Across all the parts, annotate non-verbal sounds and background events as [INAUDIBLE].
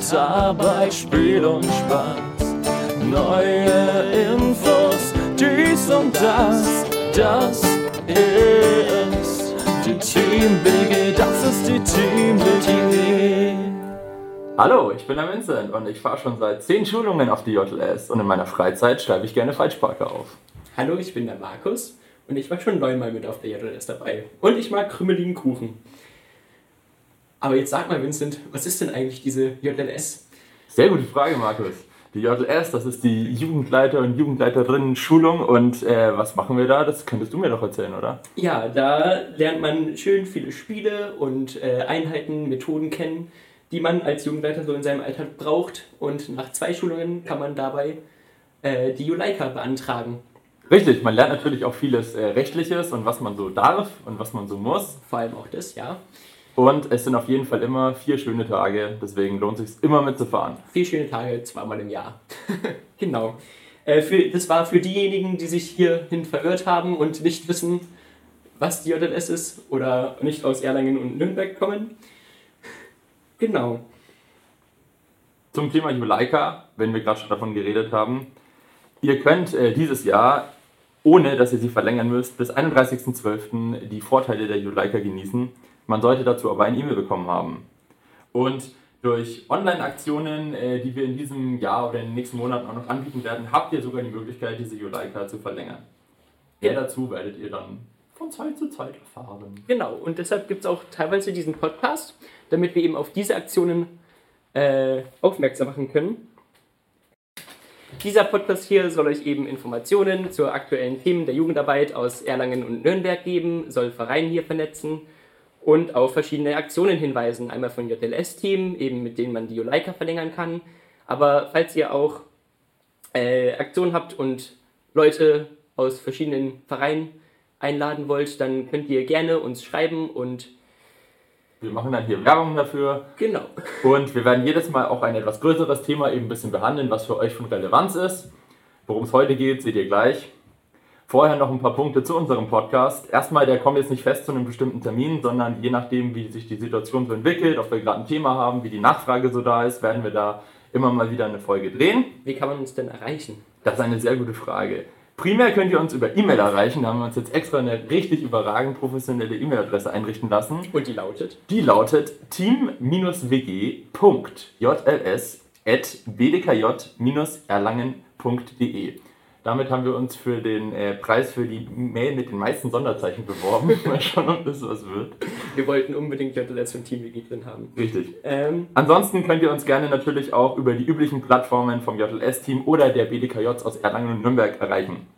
und dabei Spiel und Spaß. Neue Infos, dies und das, das ist die Team BG, das ist die Team BG. Hallo, ich bin der Vincent und ich fahre schon seit 10 Schulungen auf die JLS und in meiner Freizeit schreibe ich gerne Falschparker auf. Hallo, ich bin der Markus und ich war schon neunmal mit auf der JLS dabei. Und ich mag krümeligen Kuchen. Aber jetzt sag mal, Vincent, was ist denn eigentlich diese JLS? Sehr gute Frage, Markus. Die JLS, das ist die Jugendleiter- und Jugendleiterinnen-Schulung. Und äh, was machen wir da? Das könntest du mir doch erzählen, oder? Ja, da lernt man schön viele Spiele und äh, Einheiten, Methoden kennen, die man als Jugendleiter so in seinem Alltag braucht. Und nach zwei Schulungen kann man dabei äh, die Juleika beantragen. Richtig, man lernt natürlich auch vieles äh, Rechtliches und was man so darf und was man so muss. Vor allem auch das, ja. Und es sind auf jeden Fall immer vier schöne Tage, deswegen lohnt es sich immer mitzufahren. Vier schöne Tage, zweimal im Jahr. [LAUGHS] genau. Äh, für, das war für diejenigen, die sich hierhin verirrt haben und nicht wissen, was die JLS ist oder nicht aus Erlangen und Nürnberg kommen. Genau. Zum Thema Juleika, wenn wir gerade schon davon geredet haben. Ihr könnt äh, dieses Jahr, ohne dass ihr sie verlängern müsst, bis 31.12. die Vorteile der Juleika genießen. Man sollte dazu aber ein E-Mail bekommen haben. Und durch Online-Aktionen, äh, die wir in diesem Jahr oder in den nächsten Monaten auch noch anbieten werden, habt ihr sogar die Möglichkeit, diese Juleika zu verlängern. Mehr dazu werdet ihr dann von Zeit zu Zeit erfahren. Genau, und deshalb gibt es auch teilweise diesen Podcast, damit wir eben auf diese Aktionen äh, aufmerksam machen können. Dieser Podcast hier soll euch eben Informationen zu aktuellen Themen der Jugendarbeit aus Erlangen und Nürnberg geben, soll Vereine hier vernetzen und auf verschiedene Aktionen hinweisen. Einmal von JLS-Team, eben mit denen man die Juleika verlängern kann. Aber falls ihr auch äh, Aktionen habt und Leute aus verschiedenen Vereinen einladen wollt, dann könnt ihr gerne uns schreiben und Wir machen dann hier Werbung dafür. genau. Und wir werden jedes Mal auch ein etwas größeres Thema eben ein bisschen behandeln, was für euch von Relevanz ist. Worum es heute geht, seht ihr gleich. Vorher noch ein paar Punkte zu unserem Podcast. Erstmal, der kommt jetzt nicht fest zu einem bestimmten Termin, sondern je nachdem, wie sich die Situation so entwickelt, ob wir gerade ein Thema haben, wie die Nachfrage so da ist, werden wir da immer mal wieder eine Folge drehen. Wie kann man uns denn erreichen? Das ist eine sehr gute Frage. Primär könnt ihr uns über E-Mail erreichen. Da haben wir uns jetzt extra eine richtig überragend professionelle E-Mail-Adresse einrichten lassen. Und die lautet? Die lautet team-wg.jls.bdkj-erlangen.de. Damit haben wir uns für den äh, Preis für die Mail mit den meisten Sonderzeichen beworben. [LAUGHS] Mal schauen, ob das was wird. Wir wollten unbedingt JLS und Team WG drin haben. Richtig. Ähm, Ansonsten könnt ihr uns gerne natürlich auch über die üblichen Plattformen vom JLS-Team oder der BDKJs aus Erlangen und Nürnberg erreichen.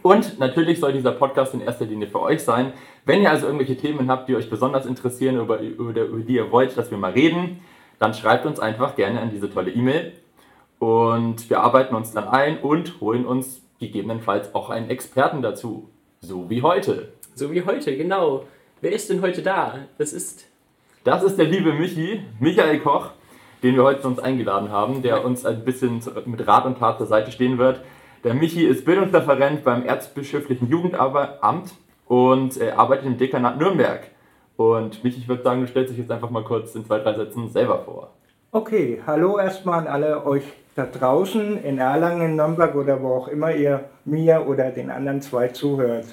Und natürlich soll dieser Podcast in erster Linie für euch sein. Wenn ihr also irgendwelche Themen habt, die euch besonders interessieren, über, über, über die ihr wollt, dass wir mal reden, dann schreibt uns einfach gerne an diese tolle E-Mail. Und wir arbeiten uns dann ein und holen uns gegebenenfalls auch einen Experten dazu. So wie heute. so wie heute, genau. Wer ist denn heute da? Das ist Das ist der liebe Michi, Michael Koch, den wir heute zu uns eingeladen haben, der uns ein bisschen mit Rat und Tat zur Seite stehen wird. Der Michi ist Bildungsreferent beim Erzbischöflichen Jugendamt und arbeitet im Dekanat Nürnberg. Und Michi, ich würde sagen, du stellst dich jetzt einfach mal kurz in zwei, drei Sätzen selber vor. Okay, hallo erstmal an alle euch da draußen in Erlangen, Nürnberg oder wo auch immer ihr mir oder den anderen zwei zuhört.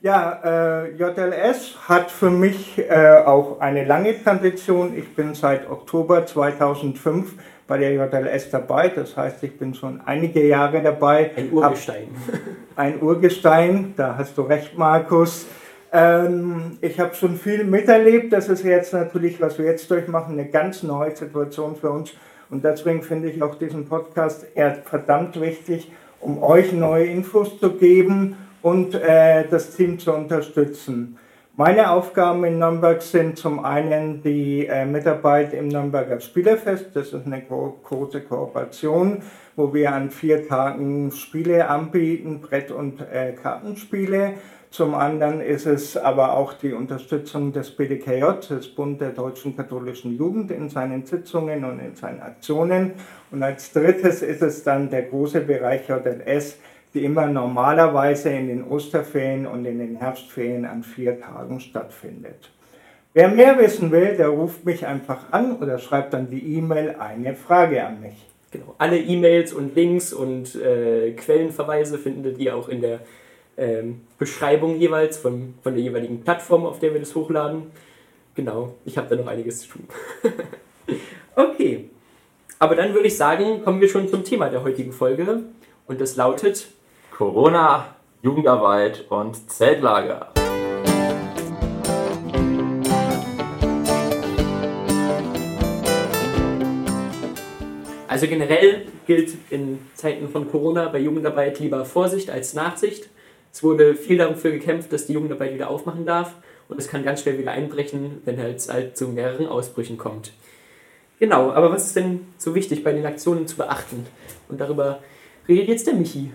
Ja, äh, JLS hat für mich äh, auch eine lange Tradition. Ich bin seit Oktober 2005 bei der JLS dabei. Das heißt, ich bin schon einige Jahre dabei. ein Urgestein. ein Urgestein, da hast du recht, Markus. Ähm, ich habe schon viel miterlebt. Das ist jetzt natürlich, was wir jetzt durchmachen, eine ganz neue Situation für uns. Und deswegen finde ich auch diesen Podcast eher verdammt wichtig, um euch neue Infos zu geben und äh, das Team zu unterstützen. Meine Aufgaben in Nürnberg sind zum einen die äh, Mitarbeit im Nürnberger Spielerfest. Das ist eine gro große Kooperation, wo wir an vier Tagen Spiele anbieten, Brett- und äh, Kartenspiele. Zum anderen ist es aber auch die Unterstützung des BDKJ, des Bund der Deutschen Katholischen Jugend, in seinen Sitzungen und in seinen Aktionen. Und als drittes ist es dann der große Bereich JLS, die immer normalerweise in den Osterferien und in den Herbstferien an vier Tagen stattfindet. Wer mehr wissen will, der ruft mich einfach an oder schreibt dann die E-Mail eine Frage an mich. Genau. Alle E-Mails und Links und äh, Quellenverweise findet ihr auch in der ähm, Beschreibung jeweils von, von der jeweiligen Plattform, auf der wir das hochladen. Genau, ich habe da noch einiges zu tun. [LAUGHS] okay, aber dann würde ich sagen, kommen wir schon zum Thema der heutigen Folge und das lautet Corona, Jugendarbeit und Zeltlager. Also generell gilt in Zeiten von Corona bei Jugendarbeit lieber Vorsicht als Nachsicht. Es wurde viel dafür gekämpft, dass die Jugendarbeit wieder aufmachen darf und es kann ganz schnell wieder einbrechen, wenn es halt zu mehreren Ausbrüchen kommt. Genau, aber was ist denn so wichtig bei den Aktionen zu beachten? Und darüber redet jetzt der Michi.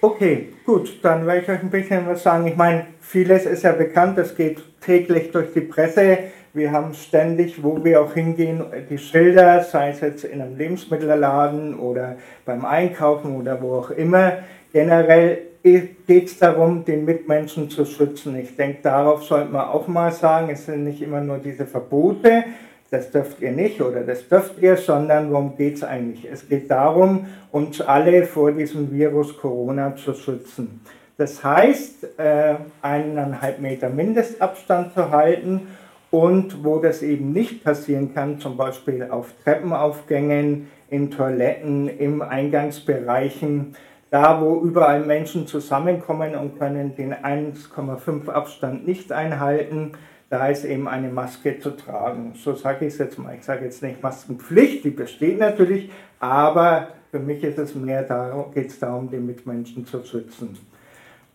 Okay, gut, dann werde ich euch ein bisschen was sagen. Ich meine, vieles ist ja bekannt, es geht täglich durch die Presse. Wir haben ständig, wo wir auch hingehen, die Schilder, sei es jetzt in einem Lebensmittelladen oder beim Einkaufen oder wo auch immer. Generell geht es darum, den Mitmenschen zu schützen. Ich denke, darauf sollte man auch mal sagen, es sind nicht immer nur diese Verbote, das dürft ihr nicht oder das dürft ihr, sondern worum geht es eigentlich? Es geht darum, uns alle vor diesem Virus Corona zu schützen. Das heißt, äh, eineinhalb Meter Mindestabstand zu halten und wo das eben nicht passieren kann, zum Beispiel auf Treppenaufgängen, in Toiletten, im Eingangsbereichen, da wo überall Menschen zusammenkommen und können den 1,5 Abstand nicht einhalten, da ist eben eine Maske zu tragen. So sage ich es jetzt mal. Ich sage jetzt nicht Maskenpflicht, die besteht natürlich, aber für mich ist es mehr darum, geht darum, die Mitmenschen zu schützen.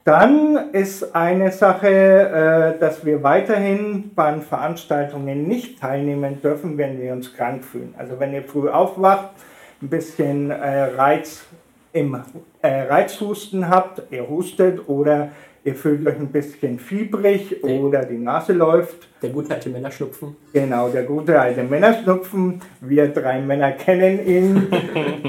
Dann ist eine Sache, äh, dass wir weiterhin bei Veranstaltungen nicht teilnehmen dürfen, wenn wir uns krank fühlen. Also wenn ihr früh aufwacht, ein bisschen äh, Reiz im äh, Reizhusten habt, ihr hustet oder ihr fühlt euch ein bisschen fiebrig oder die Nase läuft. Der gute alte Männerschnupfen. Genau, der gute alte Männerschnupfen. Wir drei Männer kennen ihn. [LAUGHS]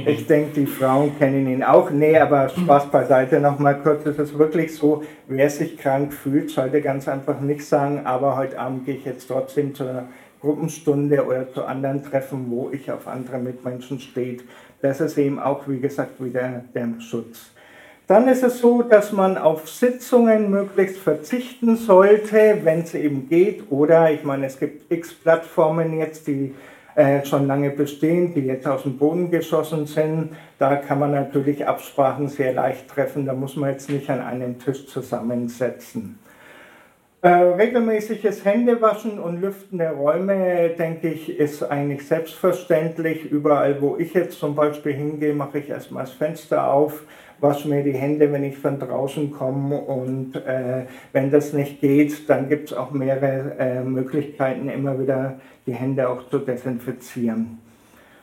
Ich denke, die Frauen kennen ihn auch. Nee, aber Spaß beiseite nochmal kurz. Es ist wirklich so, wer sich krank fühlt, sollte ganz einfach nicht sagen, aber heute Abend gehe ich jetzt trotzdem zu einer Gruppenstunde oder zu anderen Treffen, wo ich auf andere Mitmenschen stehe. Das ist eben auch, wie gesagt, wieder der Schutz. Dann ist es so, dass man auf Sitzungen möglichst verzichten sollte, wenn es eben geht. Oder ich meine, es gibt x Plattformen jetzt, die äh, schon lange bestehen, die jetzt aus dem Boden geschossen sind. Da kann man natürlich Absprachen sehr leicht treffen. Da muss man jetzt nicht an einem Tisch zusammensetzen. Äh, regelmäßiges Händewaschen und Lüften der Räume, denke ich, ist eigentlich selbstverständlich. Überall, wo ich jetzt zum Beispiel hingehe, mache ich erstmal das Fenster auf wasche mir die Hände, wenn ich von draußen komme und äh, wenn das nicht geht, dann gibt es auch mehrere äh, Möglichkeiten, immer wieder die Hände auch zu desinfizieren.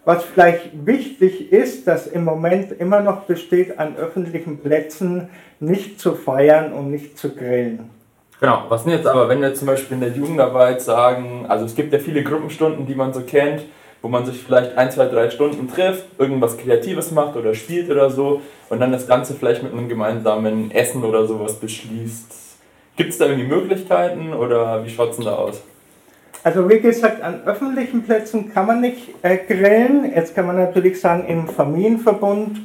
Was vielleicht wichtig ist, dass im Moment immer noch besteht, an öffentlichen Plätzen nicht zu feiern und nicht zu grillen. Genau, was denn jetzt aber, wenn wir zum Beispiel in der Jugendarbeit sagen, also es gibt ja viele Gruppenstunden, die man so kennt, wo man sich vielleicht ein, zwei, drei Stunden trifft, irgendwas Kreatives macht oder spielt oder so und dann das Ganze vielleicht mit einem gemeinsamen Essen oder sowas beschließt. Gibt es da irgendwie Möglichkeiten oder wie schaut es denn da aus? Also wie gesagt, an öffentlichen Plätzen kann man nicht äh, grillen. Jetzt kann man natürlich sagen, im Familienverbund,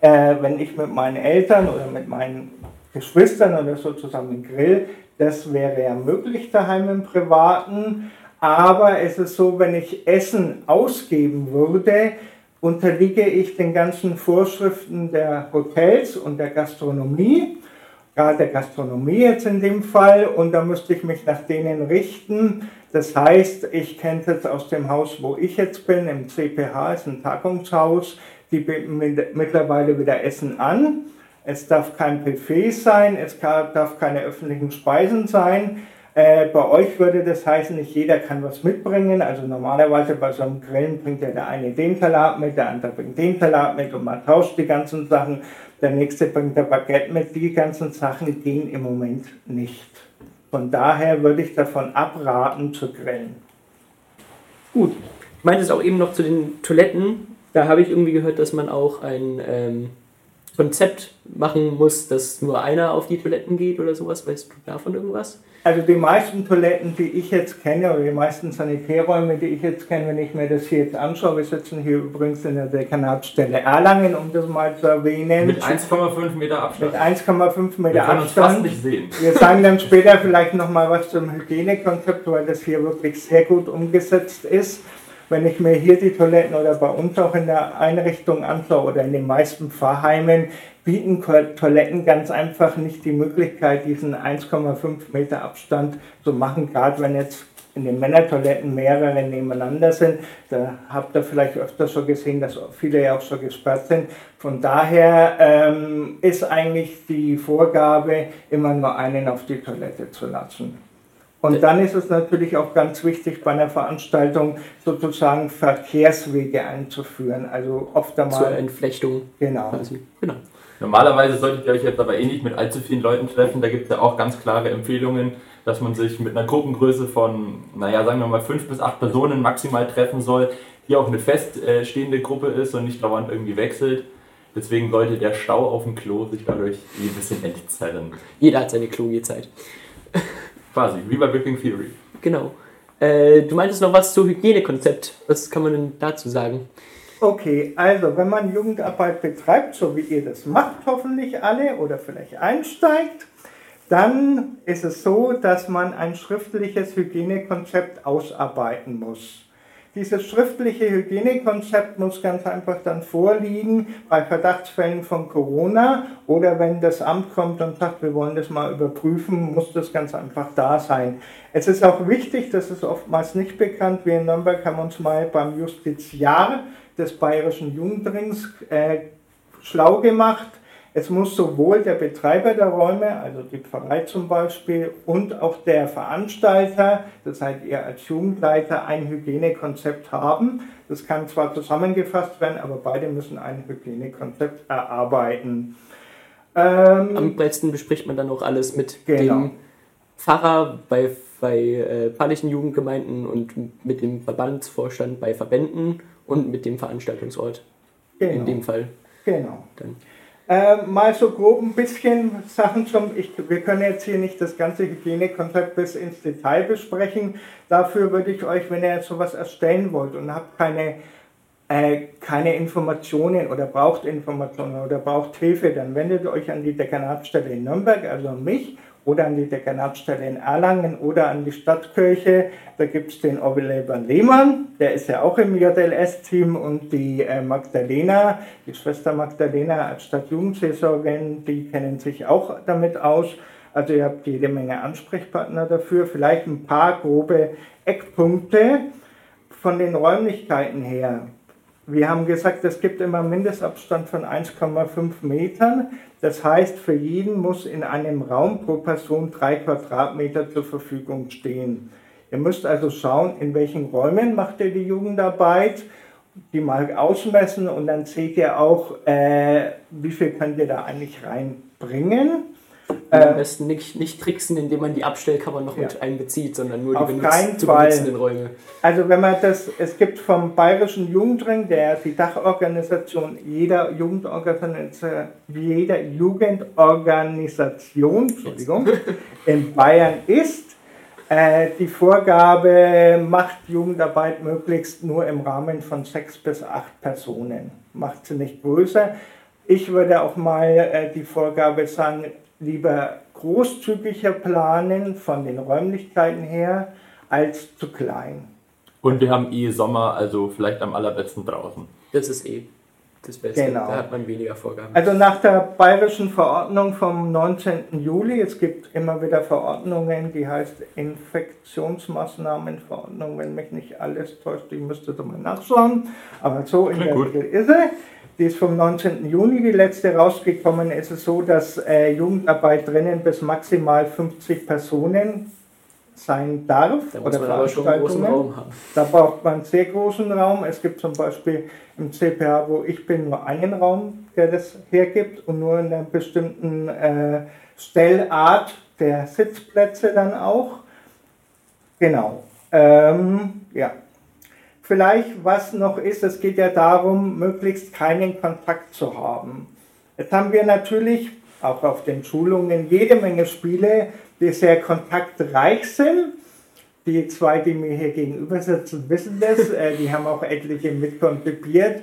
äh, wenn ich mit meinen Eltern oder mit meinen Geschwistern oder so zusammen grill, das wäre ja möglich daheim im Privaten. Aber es ist so, wenn ich Essen ausgeben würde, unterliege ich den ganzen Vorschriften der Hotels und der Gastronomie, gerade der Gastronomie jetzt in dem Fall, und da müsste ich mich nach denen richten. Das heißt, ich kenne jetzt aus dem Haus, wo ich jetzt bin, im CPH, ist ein Tagungshaus, die bieten mittlerweile wieder Essen an. Es darf kein Buffet sein, es darf keine öffentlichen Speisen sein. Äh, bei euch würde das heißen, nicht jeder kann was mitbringen. Also normalerweise bei so einem Grillen bringt ja der eine den Salat mit, der andere bringt den Salat mit und man tauscht die ganzen Sachen. Der nächste bringt der Baguette mit. Die ganzen Sachen gehen im Moment nicht. Von daher würde ich davon abraten zu grillen. Gut. Ich meinte es auch eben noch zu den Toiletten. Da habe ich irgendwie gehört, dass man auch ein ähm, Konzept machen muss, dass nur einer auf die Toiletten geht oder sowas. Weißt du davon irgendwas? Also die meisten Toiletten, die ich jetzt kenne, oder die meisten Sanitärräume, die ich jetzt kenne, wenn ich mir das hier jetzt anschaue, wir sitzen hier übrigens in der Dekanatsstelle Erlangen, um das mal zu erwähnen. Mit 1,5 Meter Abstand. Mit 1,5 Meter Wir können uns Abstand. fast nicht sehen. Wir sagen dann später vielleicht nochmal was zum Hygienekonzept, weil das hier wirklich sehr gut umgesetzt ist. Wenn ich mir hier die Toiletten oder bei uns auch in der Einrichtung anschaue oder in den meisten Pfarrheimen, bieten Toiletten ganz einfach nicht die Möglichkeit, diesen 1,5 Meter Abstand zu machen, gerade wenn jetzt in den Männertoiletten mehrere nebeneinander sind. Da habt ihr vielleicht öfter schon gesehen, dass viele ja auch schon gesperrt sind. Von daher ähm, ist eigentlich die Vorgabe, immer nur einen auf die Toilette zu lassen. Und dann ist es natürlich auch ganz wichtig, bei einer Veranstaltung sozusagen Verkehrswege einzuführen. Also oft Zur einmal. Entflechtung Genau. quasi. Genau. Normalerweise solltet ihr euch jetzt aber eh nicht mit allzu vielen Leuten treffen. Da gibt es ja auch ganz klare Empfehlungen, dass man sich mit einer Gruppengröße von, naja, sagen wir mal fünf bis acht Personen maximal treffen soll, die auch eine feststehende Gruppe ist und nicht dauernd irgendwie wechselt. Deswegen sollte der Stau auf dem Klo sich dadurch eh ein bisschen entzerren. Jeder hat seine Klogezeit. Quasi, wie bei Big Bang Theory. Genau. Äh, du meintest noch was zu Hygienekonzept. Was kann man denn dazu sagen? Okay, also wenn man Jugendarbeit betreibt, so wie ihr das macht, hoffentlich alle oder vielleicht einsteigt, dann ist es so, dass man ein schriftliches Hygienekonzept ausarbeiten muss. Dieses schriftliche Hygienekonzept muss ganz einfach dann vorliegen bei Verdachtsfällen von Corona oder wenn das Amt kommt und sagt, wir wollen das mal überprüfen, muss das ganz einfach da sein. Es ist auch wichtig, das ist oftmals nicht bekannt, wir in Nürnberg haben uns mal beim Justiziar des Bayerischen Jugendrings äh, schlau gemacht. Es muss sowohl der Betreiber der Räume, also die Pfarrei zum Beispiel, und auch der Veranstalter, das seid ihr als Jugendleiter, ein Hygienekonzept haben. Das kann zwar zusammengefasst werden, aber beide müssen ein Hygienekonzept erarbeiten. Ähm, Am besten bespricht man dann auch alles mit Genau. dem Pfarrer bei, bei äh, pfarrlichen Jugendgemeinden und mit dem Verbandsvorstand bei Verbänden und mit dem Veranstaltungsort. In genau. dem Fall. Genau. Dann. Äh, mal so grob ein bisschen Sachen zum. Ich, wir können jetzt hier nicht das ganze Hygienekonzept bis ins Detail besprechen. Dafür würde ich euch, wenn ihr sowas erstellen wollt und habt keine, äh, keine Informationen oder braucht Informationen oder braucht Hilfe, dann wendet euch an die Dekanatsstelle in Nürnberg, also an mich, oder an die Dekanatsstelle in Erlangen oder an die Stadtkirche. Da gibt es den Oberleber Lehmann, der ist ja auch im JLS-Team und die äh, Magdalena, die Schwester Magdalena als Stadtjugendseelsorgerin, die kennen sich auch damit aus. Also ihr habt jede Menge Ansprechpartner dafür. Vielleicht ein paar grobe Eckpunkte von den Räumlichkeiten her. Wir haben gesagt, es gibt immer einen Mindestabstand von 1,5 Metern. Das heißt, für jeden muss in einem Raum pro Person drei Quadratmeter zur Verfügung stehen. Ihr müsst also schauen, in welchen Räumen macht ihr die Jugendarbeit, die mal ausmessen und dann seht ihr auch, äh, wie viel könnt ihr da eigentlich reinbringen. Und Äh, am besten nicht, nicht tricksen, indem man die Abstellkammer noch mit Ja. einbezieht, sondern nur Auf die keinen benutzt, zu benutzenden Räume. Also wenn man das, es gibt vom Bayerischen Jugendring, der die Dachorganisation jeder Jugendorganisation, jeder Jugendorganisation, Entschuldigung, in Bayern ist, äh, die Vorgabe macht Jugendarbeit möglichst nur im Rahmen von sechs bis acht Personen, macht sie nicht größer. Ich würde auch mal äh, die Vorgabe sagen, lieber großzügiger planen von den Räumlichkeiten her als zu klein. Und wir haben eh Sommer, also vielleicht am allerbesten draußen. Das ist eh das Beste. Genau. Da hat man weniger Vorgaben. Also nach der bayerischen Verordnung vom 19. Juli, es gibt immer wieder Verordnungen, die heißt Infektionsmaßnahmenverordnung, wenn mich nicht alles täuscht, ich müsste da mal nachschauen, aber so in Klingt der gut. Regel ist sie. Die ist vom 19. Juni, die letzte rausgekommen. ist Es so, dass äh, Jugendarbeit drinnen bis maximal 50 Personen sein darf. da großen Veranstaltungen. Da braucht man einen sehr großen Raum. Es gibt zum Beispiel im CPH, wo ich bin, nur einen Raum, der das hergibt und nur in einer bestimmten äh, Stellart der Sitzplätze dann auch. Genau. Ähm, ja. Vielleicht, was noch ist, es geht ja darum, möglichst keinen Kontakt zu haben. Jetzt haben wir natürlich auch auf den Schulungen jede Menge Spiele, die sehr kontaktreich sind. Die zwei, die mir hier gegenüber sitzen, wissen das. [LAUGHS] Äh, die haben auch etliche mitkonzipiert.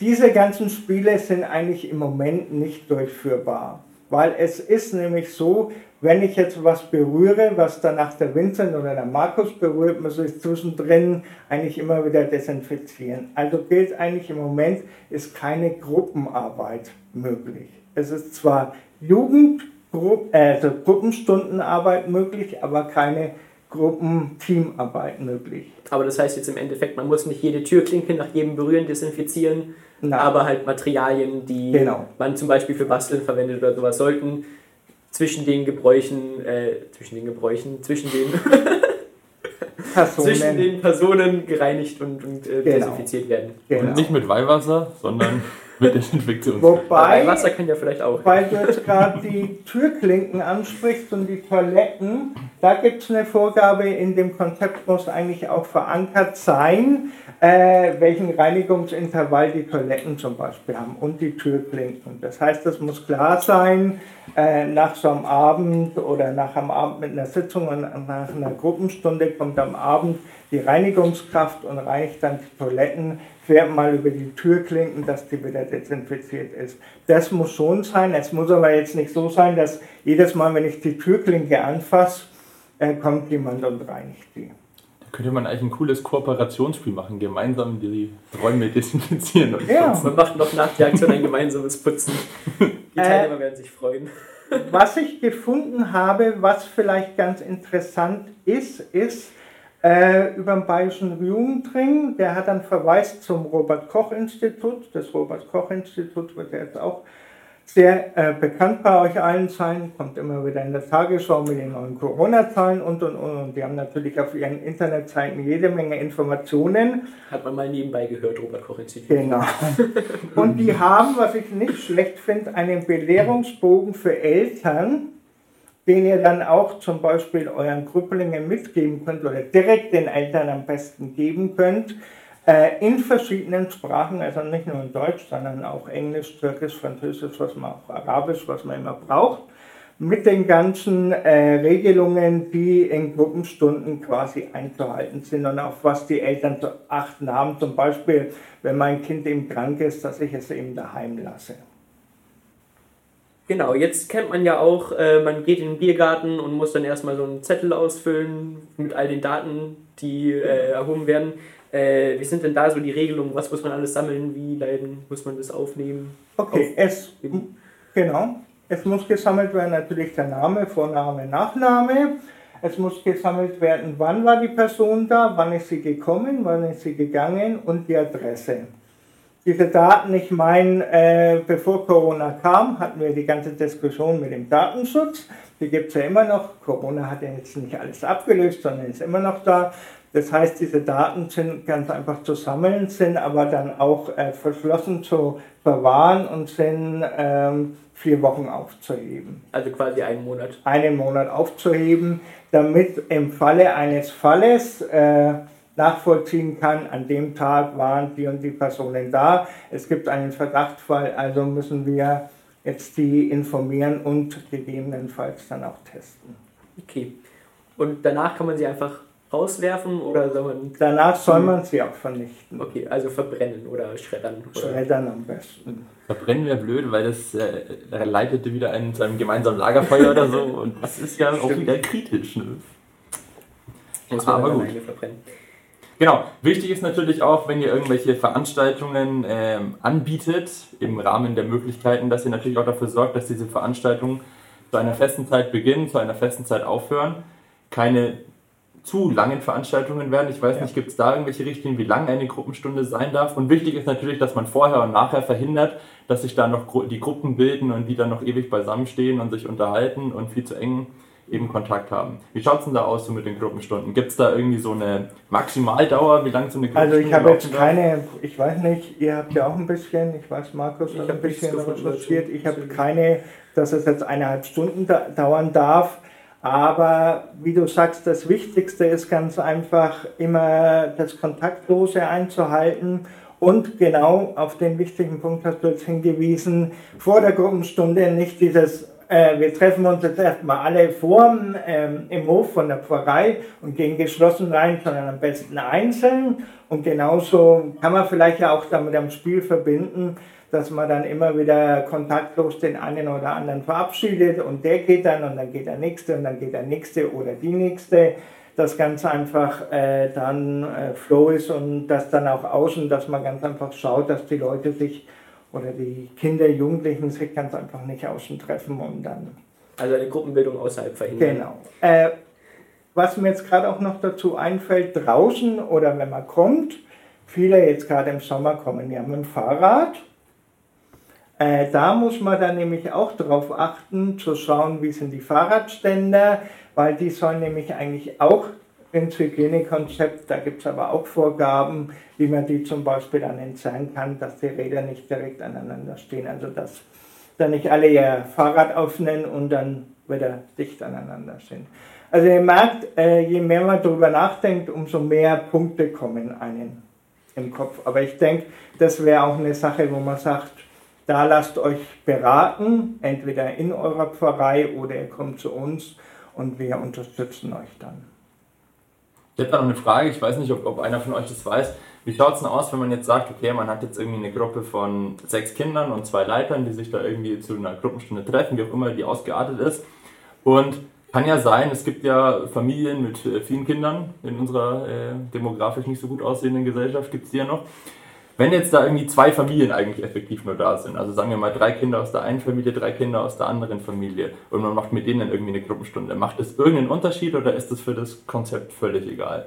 Diese ganzen Spiele sind eigentlich im Moment nicht durchführbar. Weil es ist nämlich so, wenn ich jetzt was berühre, was danach der Vincent oder der Markus berührt, muss ich zwischendrin eigentlich immer wieder desinfizieren. Also gilt eigentlich im Moment, ist keine Gruppenarbeit möglich. Es ist zwar Jugend, also Gruppenstundenarbeit möglich, aber keine Gruppenteamarbeit möglich. Aber das heißt jetzt im Endeffekt, man muss nicht jede Türklinke nach jedem Berühren desinfizieren, Nein. aber halt Materialien, die genau. man zum Beispiel für Basteln verwendet oder sowas, sollten zwischen den Gebräuchen, äh, zwischen den Gebräuchen, zwischen den [LAUGHS] Personen. zwischen den Personen gereinigt und, und äh, genau. desinfiziert werden. Genau. Und nicht mit Weihwasser, sondern [LAUGHS] mit Desinfektions. Wobei, Wasser kann ja vielleicht auch. Weil du jetzt gerade die Türklinken ansprichst und die Toiletten, da gibt es eine Vorgabe, in dem Konzept muss eigentlich auch verankert sein, äh, welchen Reinigungsintervall die Toiletten zum Beispiel haben und die Türklinken. Das heißt, es muss klar sein, äh, nach so einem Abend oder nach einem Abend mit einer Sitzung und nach einer Gruppenstunde kommt am Abend die Reinigungskraft und reinigt dann die Toiletten, fährt mal über die Türklinken, dass die wieder desinfiziert ist. Das muss schon sein. Es muss aber jetzt nicht so sein, dass jedes Mal, wenn ich die Türklinke anfasse, äh, kommt jemand und reinigt die könnte man eigentlich ein cooles Kooperationsspiel machen, gemeinsam die Räume desinfizieren. Und ja, putzen. man macht noch nach der Aktion ein gemeinsames Putzen. Die Teilnehmer äh, werden sich freuen. Was ich gefunden habe, was vielleicht ganz interessant ist, ist äh, über den Bayerischen Jugendring, der hat einen Verweis zum Robert-Koch-Institut. Das Robert-Koch-Institut wird ja jetzt auch sehr äh, bekannt bei euch allen sein, kommt immer wieder in der Tagesschau mit den neuen Corona-Zahlen und und und. Und die haben natürlich auf ihren Internetseiten jede Menge Informationen. Hat man mal nebenbei gehört, Robert Koch Institut. Genau. und die haben, was ich nicht schlecht finde, einen Belehrungsbogen für Eltern, den ihr dann auch zum Beispiel euren Krüppelingen mitgeben könnt oder direkt den Eltern am besten geben könnt äh, in verschiedenen Sprachen, also nicht nur in Deutsch, sondern auch Englisch, Türkisch, Französisch, was man auch Arabisch, was man immer braucht, mit den ganzen äh, Regelungen, die in Gruppenstunden quasi einzuhalten sind und auf was die Eltern zu achten haben. Zum Beispiel, wenn mein Kind eben krank ist, dass ich es eben daheim lasse. Genau, jetzt kennt man ja auch, äh, man geht in den Biergarten und muss dann erstmal so einen Zettel ausfüllen mit all den Daten, die äh, erhoben werden. Äh, wie sind denn da so die Regelungen? Was muss man alles sammeln? Wie leiden muss man das aufnehmen? Okay, es, genau. Es muss gesammelt werden natürlich der Name, Vorname, Nachname. Es muss gesammelt werden, wann war die Person da, wann ist sie gekommen, wann ist sie gegangen und die Adresse. Diese Daten, ich meine, äh, bevor Corona kam, hatten wir die ganze Diskussion mit dem Datenschutz. Die gibt es ja immer noch. Corona hat ja jetzt nicht alles abgelöst, sondern ist immer noch da. Das heißt, diese Daten sind ganz einfach zu sammeln, sind aber dann auch äh, verschlossen zu verwahren und sind ähm, vier Wochen aufzuheben. Also quasi einen Monat. Einen Monat aufzuheben, damit im Falle eines Falles äh, nachvollziehen kann, an dem Tag waren die und die Personen da. Es gibt einen Verdachtfall, also müssen wir jetzt die informieren und gegebenenfalls dann auch testen. Okay. Und danach kann man sie einfach rauswerfen oder soll man. Danach soll man sie auch vernichten. Okay, also verbrennen oder schreddern. Oder? Schreddern am besten. Verbrennen wäre blöd, weil das äh, leitete wieder einen zu einem gemeinsamen Lagerfeuer oder so und das ist ja auch wieder kritisch. Ne? Muss man Aber gut. verbrennen. Genau, wichtig ist natürlich auch, wenn ihr irgendwelche Veranstaltungen ähm, anbietet, im Rahmen der Möglichkeiten, dass ihr natürlich auch dafür sorgt, dass diese Veranstaltungen zu einer festen Zeit beginnen, zu einer festen Zeit aufhören. Keine zu langen Veranstaltungen werden. Ich weiß ja. nicht, gibt es da irgendwelche Richtlinien, wie lang eine Gruppenstunde sein darf? Und wichtig ist natürlich, dass man vorher und nachher verhindert, dass sich da noch die Gruppen bilden und die dann noch ewig beisammenstehen und sich unterhalten und viel zu eng eben Kontakt haben. Wie schaut es denn da aus so mit den Gruppenstunden? Gibt es da irgendwie so eine Maximaldauer, wie lange so eine Gruppenstunde Also ich habe jetzt keine, ich weiß nicht, ihr habt ja auch ein bisschen, ich weiß, Markus hat ein bisschen recherchiert, ich habe keine, dass es jetzt eineinhalb Stunden dauern darf. Aber wie du sagst, das Wichtigste ist ganz einfach immer das Kontaktlose einzuhalten und genau auf den wichtigen Punkt hast du jetzt hingewiesen, vor der Gruppenstunde nicht dieses äh, wir treffen uns jetzt erstmal alle vor ähm, im Hof von der Pfarrei und gehen geschlossen rein, sondern am besten einzeln. Und genauso kann man vielleicht ja auch damit am Spiel verbinden, dass man dann immer wieder kontaktlos den einen oder anderen verabschiedet und der geht dann und dann geht der nächste und dann geht der nächste oder die nächste. Das ganz einfach äh, dann äh, Flow ist und das dann auch außen, dass man ganz einfach schaut, dass die Leute sich oder die Kinder, Jugendlichen sich ganz einfach nicht außen treffen und dann. Also eine Gruppenbildung außerhalb verhindern. Genau. Äh, was mir jetzt gerade auch noch dazu einfällt, draußen oder wenn man kommt, viele jetzt gerade im Sommer kommen ja mit dem Fahrrad äh, da muss man dann nämlich auch darauf achten, zu schauen, wie sind die Fahrradständer, weil die sollen nämlich eigentlich auch ins Hygienekonzept, da gibt es aber auch Vorgaben, wie man die zum Beispiel dann entzerren kann, dass die Räder nicht direkt aneinander stehen. Also dass dann nicht alle ihr Fahrrad aufnehmen und dann wieder dicht aneinander sind. Also ihr merkt, äh, je mehr man darüber nachdenkt, umso mehr Punkte kommen einen im Kopf. Aber ich denke, das wäre auch eine Sache, wo man sagt, da lasst euch beraten, entweder in eurer Pfarrei oder ihr kommt zu uns und wir unterstützen euch dann. Ich hätte da noch eine Frage, ich weiß nicht, ob, ob einer von euch das weiß. Wie schaut es denn aus, wenn man jetzt sagt, okay, man hat jetzt irgendwie eine Gruppe von sechs Kindern und zwei Leitern, die sich da irgendwie zu einer Gruppenstunde treffen, wie auch immer die ausgeartet ist. Und kann ja sein, es gibt ja Familien mit äh, vielen Kindern in unserer äh, demografisch nicht so gut aussehenden Gesellschaft, gibt es die ja noch. Wenn jetzt da irgendwie zwei Familien eigentlich effektiv nur da sind, also sagen wir mal drei Kinder aus der einen Familie, drei Kinder aus der anderen Familie und man macht mit denen irgendwie eine Gruppenstunde, macht das irgendeinen Unterschied oder ist das für das Konzept völlig egal?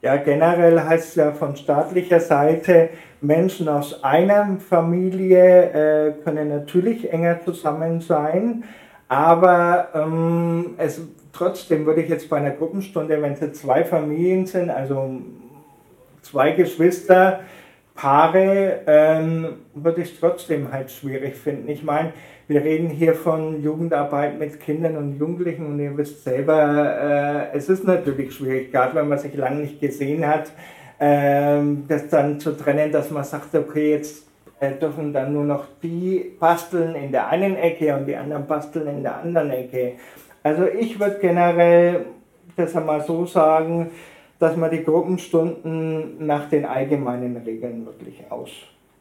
Ja, generell heißt es ja von staatlicher Seite, Menschen aus einer Familie äh, können natürlich enger zusammen sein, aber ähm, es, trotzdem würde ich jetzt bei einer Gruppenstunde, wenn es zwei Familien sind, also zwei Geschwister, Paare ähm, würde ich trotzdem halt schwierig finden. Ich meine, wir reden hier von Jugendarbeit mit Kindern und Jugendlichen und ihr wisst selber, äh, es ist natürlich schwierig, gerade wenn man sich lange nicht gesehen hat, äh, das dann zu trennen, dass man sagt, okay, jetzt äh, dürfen dann nur noch die basteln in der einen Ecke und die anderen basteln in der anderen Ecke. Also ich würde generell das einmal so sagen, dass man die Gruppenstunden nach den allgemeinen Regeln wirklich aus.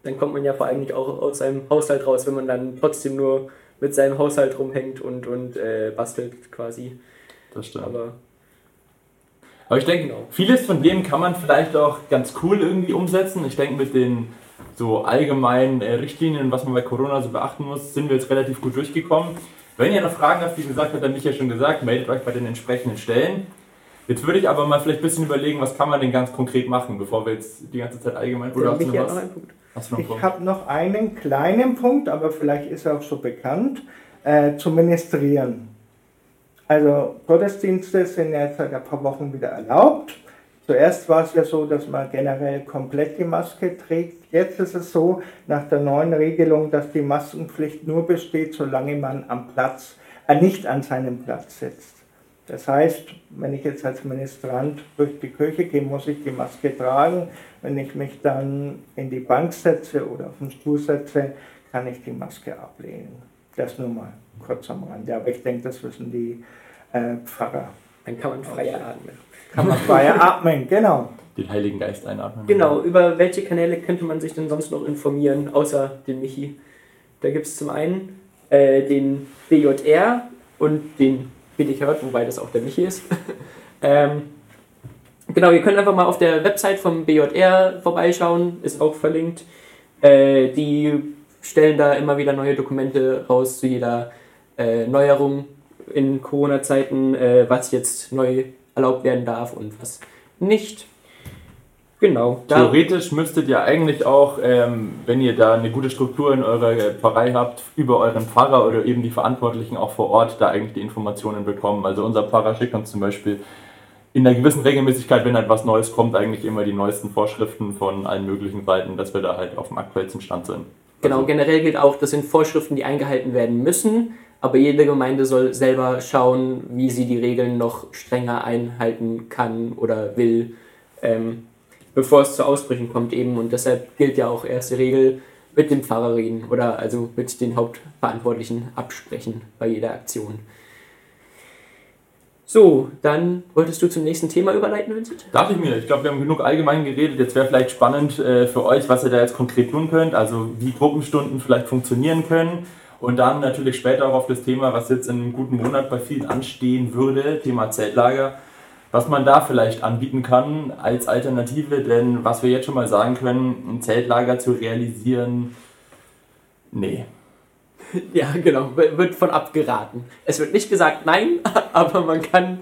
Dann kommt man ja vor allem nicht auch aus seinem Haushalt raus, wenn man dann trotzdem nur mit seinem Haushalt rumhängt und, und äh, bastelt quasi. Das stimmt. Aber, Aber ich denke, genau. vieles von dem kann man vielleicht auch ganz cool irgendwie umsetzen. Ich denke, mit den so allgemeinen äh, Richtlinien, was man bei Corona so beachten muss, sind wir jetzt relativ gut durchgekommen. Wenn ihr noch Fragen habt, wie gesagt, hat er mich ja schon gesagt, meldet euch bei den entsprechenden Stellen. Jetzt würde ich aber mal vielleicht ein bisschen überlegen, was kann man denn ganz konkret machen, bevor wir jetzt die ganze Zeit allgemein... Oder hast du noch was? Noch Punkt. Hast du noch ich habe noch einen kleinen Punkt, aber vielleicht ist er auch so bekannt, äh, zu ministrieren. Also Gottesdienste sind jetzt seit ein paar Wochen wieder erlaubt. Zuerst war es ja so, dass man generell komplett die Maske trägt. Jetzt ist es so, nach der neuen Regelung, dass die Maskenpflicht nur besteht, solange man am Platz, äh, nicht an seinem Platz sitzt. Das heißt, wenn ich jetzt als Ministrant durch die Kirche gehe, muss ich die Maske tragen. Wenn ich mich dann in die Bank setze oder auf den Stuhl setze, kann ich die Maske ablehnen. Das nur mal kurz am Rande. Aber ich denke, das wissen die äh, Pfarrer. Dann kann man freier atmen. Kann man freier [LAUGHS] atmen, genau. Den Heiligen Geist einatmen. Genau, über welche Kanäle könnte man sich denn sonst noch informieren, außer den Michi? Da gibt es zum einen äh, den BJR und den billig hört, wobei das auch der Michi ist. [LAUGHS] ähm, genau, ihr könnt einfach mal auf der Website vom BJR vorbeischauen, ist auch verlinkt. Äh, die stellen da immer wieder neue Dokumente raus zu jeder äh, Neuerung in Corona-Zeiten, äh, was jetzt neu erlaubt werden darf und was nicht. Genau. Theoretisch müsstet ihr eigentlich auch, ähm, wenn ihr da eine gute Struktur in eurer Pfarrei habt, über euren Pfarrer oder eben die Verantwortlichen auch vor Ort da eigentlich die Informationen bekommen. Also unser Pfarrer schickt uns zum Beispiel in einer gewissen Regelmäßigkeit, wenn halt was Neues kommt, eigentlich immer die neuesten Vorschriften von allen möglichen Seiten, dass wir da halt auf dem aktuellsten Stand sind. Genau, also, generell gilt auch, das sind Vorschriften, die eingehalten werden müssen, aber jede Gemeinde soll selber schauen, wie sie die Regeln noch strenger einhalten kann oder will. Ähm, bevor es zu Ausbrüchen kommt eben. Und deshalb gilt ja auch erste Regel, mit dem Fahrer reden oder also mit den Hauptverantwortlichen absprechen bei jeder Aktion. So, dann wolltest du zum nächsten Thema überleiten, Vincent? Darf ich mir? Ich glaube, wir haben genug allgemein geredet. Jetzt wäre vielleicht spannend äh, für euch, was ihr da jetzt konkret tun könnt. Also wie Gruppenstunden vielleicht funktionieren können. Und dann natürlich später auch auf das Thema, was jetzt in einem guten Monat bei vielen anstehen würde, Thema Zeltlager. Was man da vielleicht anbieten kann als Alternative, denn was wir jetzt schon mal sagen können, ein Zeltlager zu realisieren, nee, [LAUGHS] Ja, genau, wird von abgeraten. Es wird nicht gesagt nein, [LAUGHS] aber man kann.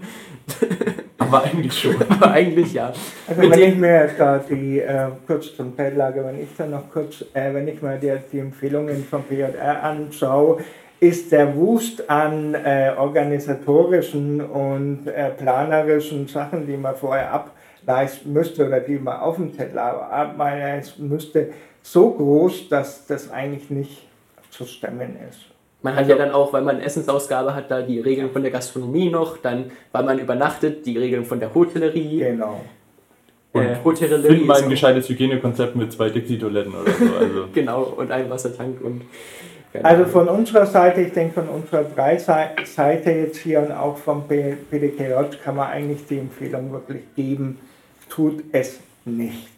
[LAUGHS] aber eigentlich schon. aber eigentlich ja. Also wenn ich mir da die, äh, kurz zum Feldlager, wenn ich dann noch kurz, äh, wenn ich mir die, die Empfehlungen vom PJR anschaue, ist der Wust an äh, organisatorischen und äh, planerischen Sachen, die man vorher ableisten müsste oder die man auf dem Feldlager ableisten müsste, so groß, dass das eigentlich nicht zu stemmen ist. Man hat ja dann auch, weil man Essensausgabe hat, da die Regeln von der Gastronomie noch, dann, weil man übernachtet, die Regeln von der Hotellerie. Genau. Und Äh, Hotellerie find mal ein gescheites Hygienekonzept mit zwei Dixie-Toiletten oder so. Also. [LAUGHS] Genau, und ein Wassertank und. Also von unserer Seite, ich denke von unserer Seite jetzt hier und auch vom PDKJ kann man eigentlich die Empfehlung wirklich geben, tut es nicht.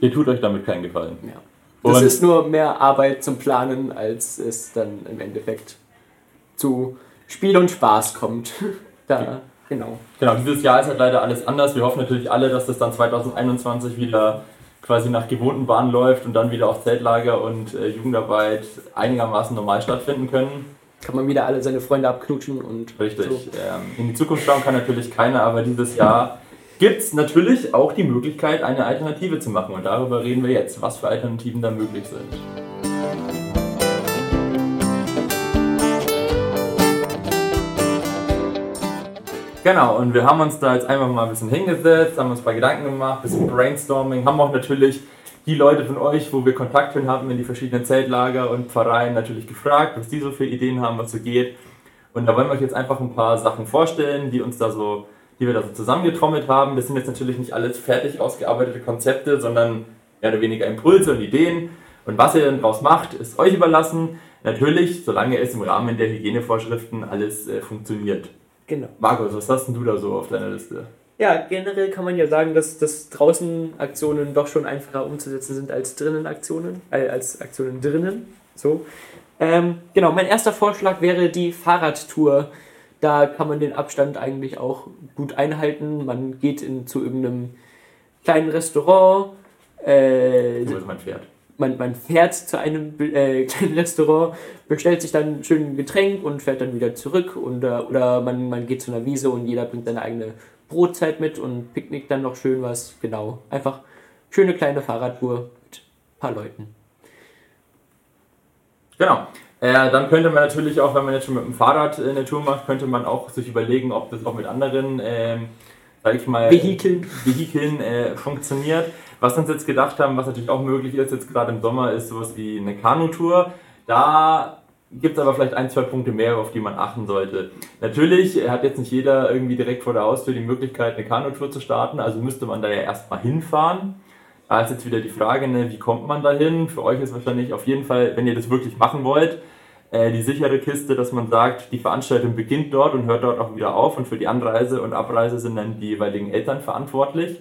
Ihr tut euch damit keinen Gefallen. Ja. Das Und- ist nur mehr Arbeit zum Planen, als es dann im Endeffekt zu Spiel und Spaß kommt. [LAUGHS] da, genau. Genau, dieses Jahr ist halt leider alles anders. Wir hoffen natürlich alle, dass das dann 2021 wieder quasi nach gewohnten Bahnen läuft und dann wieder auch Zeltlager und äh, Jugendarbeit einigermaßen normal stattfinden können. Kann man wieder alle seine Freunde abknutschen und Richtig. so. Ähm, in die Zukunft schauen kann natürlich keiner, aber dieses Jahr gibt es natürlich auch die Möglichkeit, eine Alternative zu machen. Und darüber reden wir jetzt, was für Alternativen da möglich sind. Genau, und wir haben uns da jetzt einfach mal ein bisschen hingesetzt, haben uns ein paar Gedanken gemacht, ein bisschen Brainstorming, haben auch natürlich die Leute von euch, wo wir Kontakt hin hatten in die verschiedenen Zeltlager und Pfarreien natürlich gefragt, was die so für Ideen haben, was so geht. Und da wollen wir euch jetzt einfach ein paar Sachen vorstellen, die uns da so, die wir da so zusammengetrommelt haben. Das sind jetzt natürlich nicht alles fertig ausgearbeitete Konzepte, sondern mehr oder weniger Impulse und Ideen. Und was ihr dann draus macht, ist euch überlassen. Natürlich, solange es im Rahmen der Hygienevorschriften alles äh, funktioniert. Genau. Markus, was hast denn du da so auf deiner Liste? Ja, generell kann man ja sagen, dass, dass draußen Aktionen doch schon einfacher umzusetzen sind als drinnen Aktionen, äh, als Aktionen drinnen. So. Ähm, genau, mein erster Vorschlag wäre die Fahrradtour. Da kann man den Abstand eigentlich auch gut einhalten. Man geht in, zu irgendeinem kleinen Restaurant, äh, bist mein Pferd. Man, man fährt zu einem äh, [LAUGHS] kleinen Restaurant, bestellt sich dann schön ein Getränk und fährt dann wieder zurück. Und, äh, oder man, man geht zu einer Wiese und jeder bringt seine eigene Brotzeit mit und picknickt dann noch schön was. Genau. Einfach schöne kleine Fahrradtour mit ein paar Leuten. Genau. Äh, dann könnte man natürlich auch, wenn man jetzt schon mit dem Fahrrad äh, eine Tour macht, könnte man auch sich überlegen, ob das auch mit anderen, ähm, sag ich mal, Vehikeln. Vehikeln äh, funktioniert. Was wir uns jetzt gedacht haben, was natürlich auch möglich ist, jetzt gerade im Sommer, ist sowas wie eine Kanutour. Da gibt es aber vielleicht ein, zwei Punkte mehr, auf die man achten sollte. Natürlich hat jetzt nicht jeder irgendwie direkt vor der Haustür die Möglichkeit, eine Kanutour zu starten, also müsste man da ja erstmal hinfahren. Da ist jetzt wieder die Frage, ne, wie kommt man da hin? Für euch ist wahrscheinlich auf jeden Fall, wenn ihr das wirklich machen wollt, äh, die sichere Kiste, dass man sagt, die Veranstaltung beginnt dort und hört dort auch wieder auf und für die Anreise und Abreise sind dann die jeweiligen Eltern verantwortlich.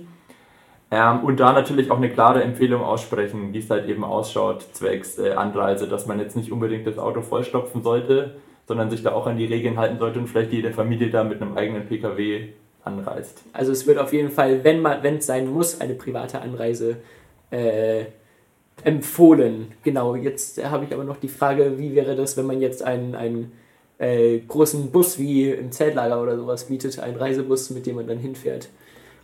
Ähm, und da natürlich auch eine klare Empfehlung aussprechen, wie es halt eben ausschaut, zwecks äh, Anreise, dass man jetzt nicht unbedingt das Auto vollstopfen sollte, sondern sich da auch an die Regeln halten sollte und vielleicht jede Familie da mit einem eigenen Pkw anreist. Also es wird auf jeden Fall, wenn es sein muss, eine private Anreise äh, empfohlen. Genau, jetzt habe ich aber noch die Frage, wie wäre das, wenn man jetzt einen, einen äh, großen Bus wie im Zeltlager oder sowas mietet, einen Reisebus, mit dem man dann hinfährt.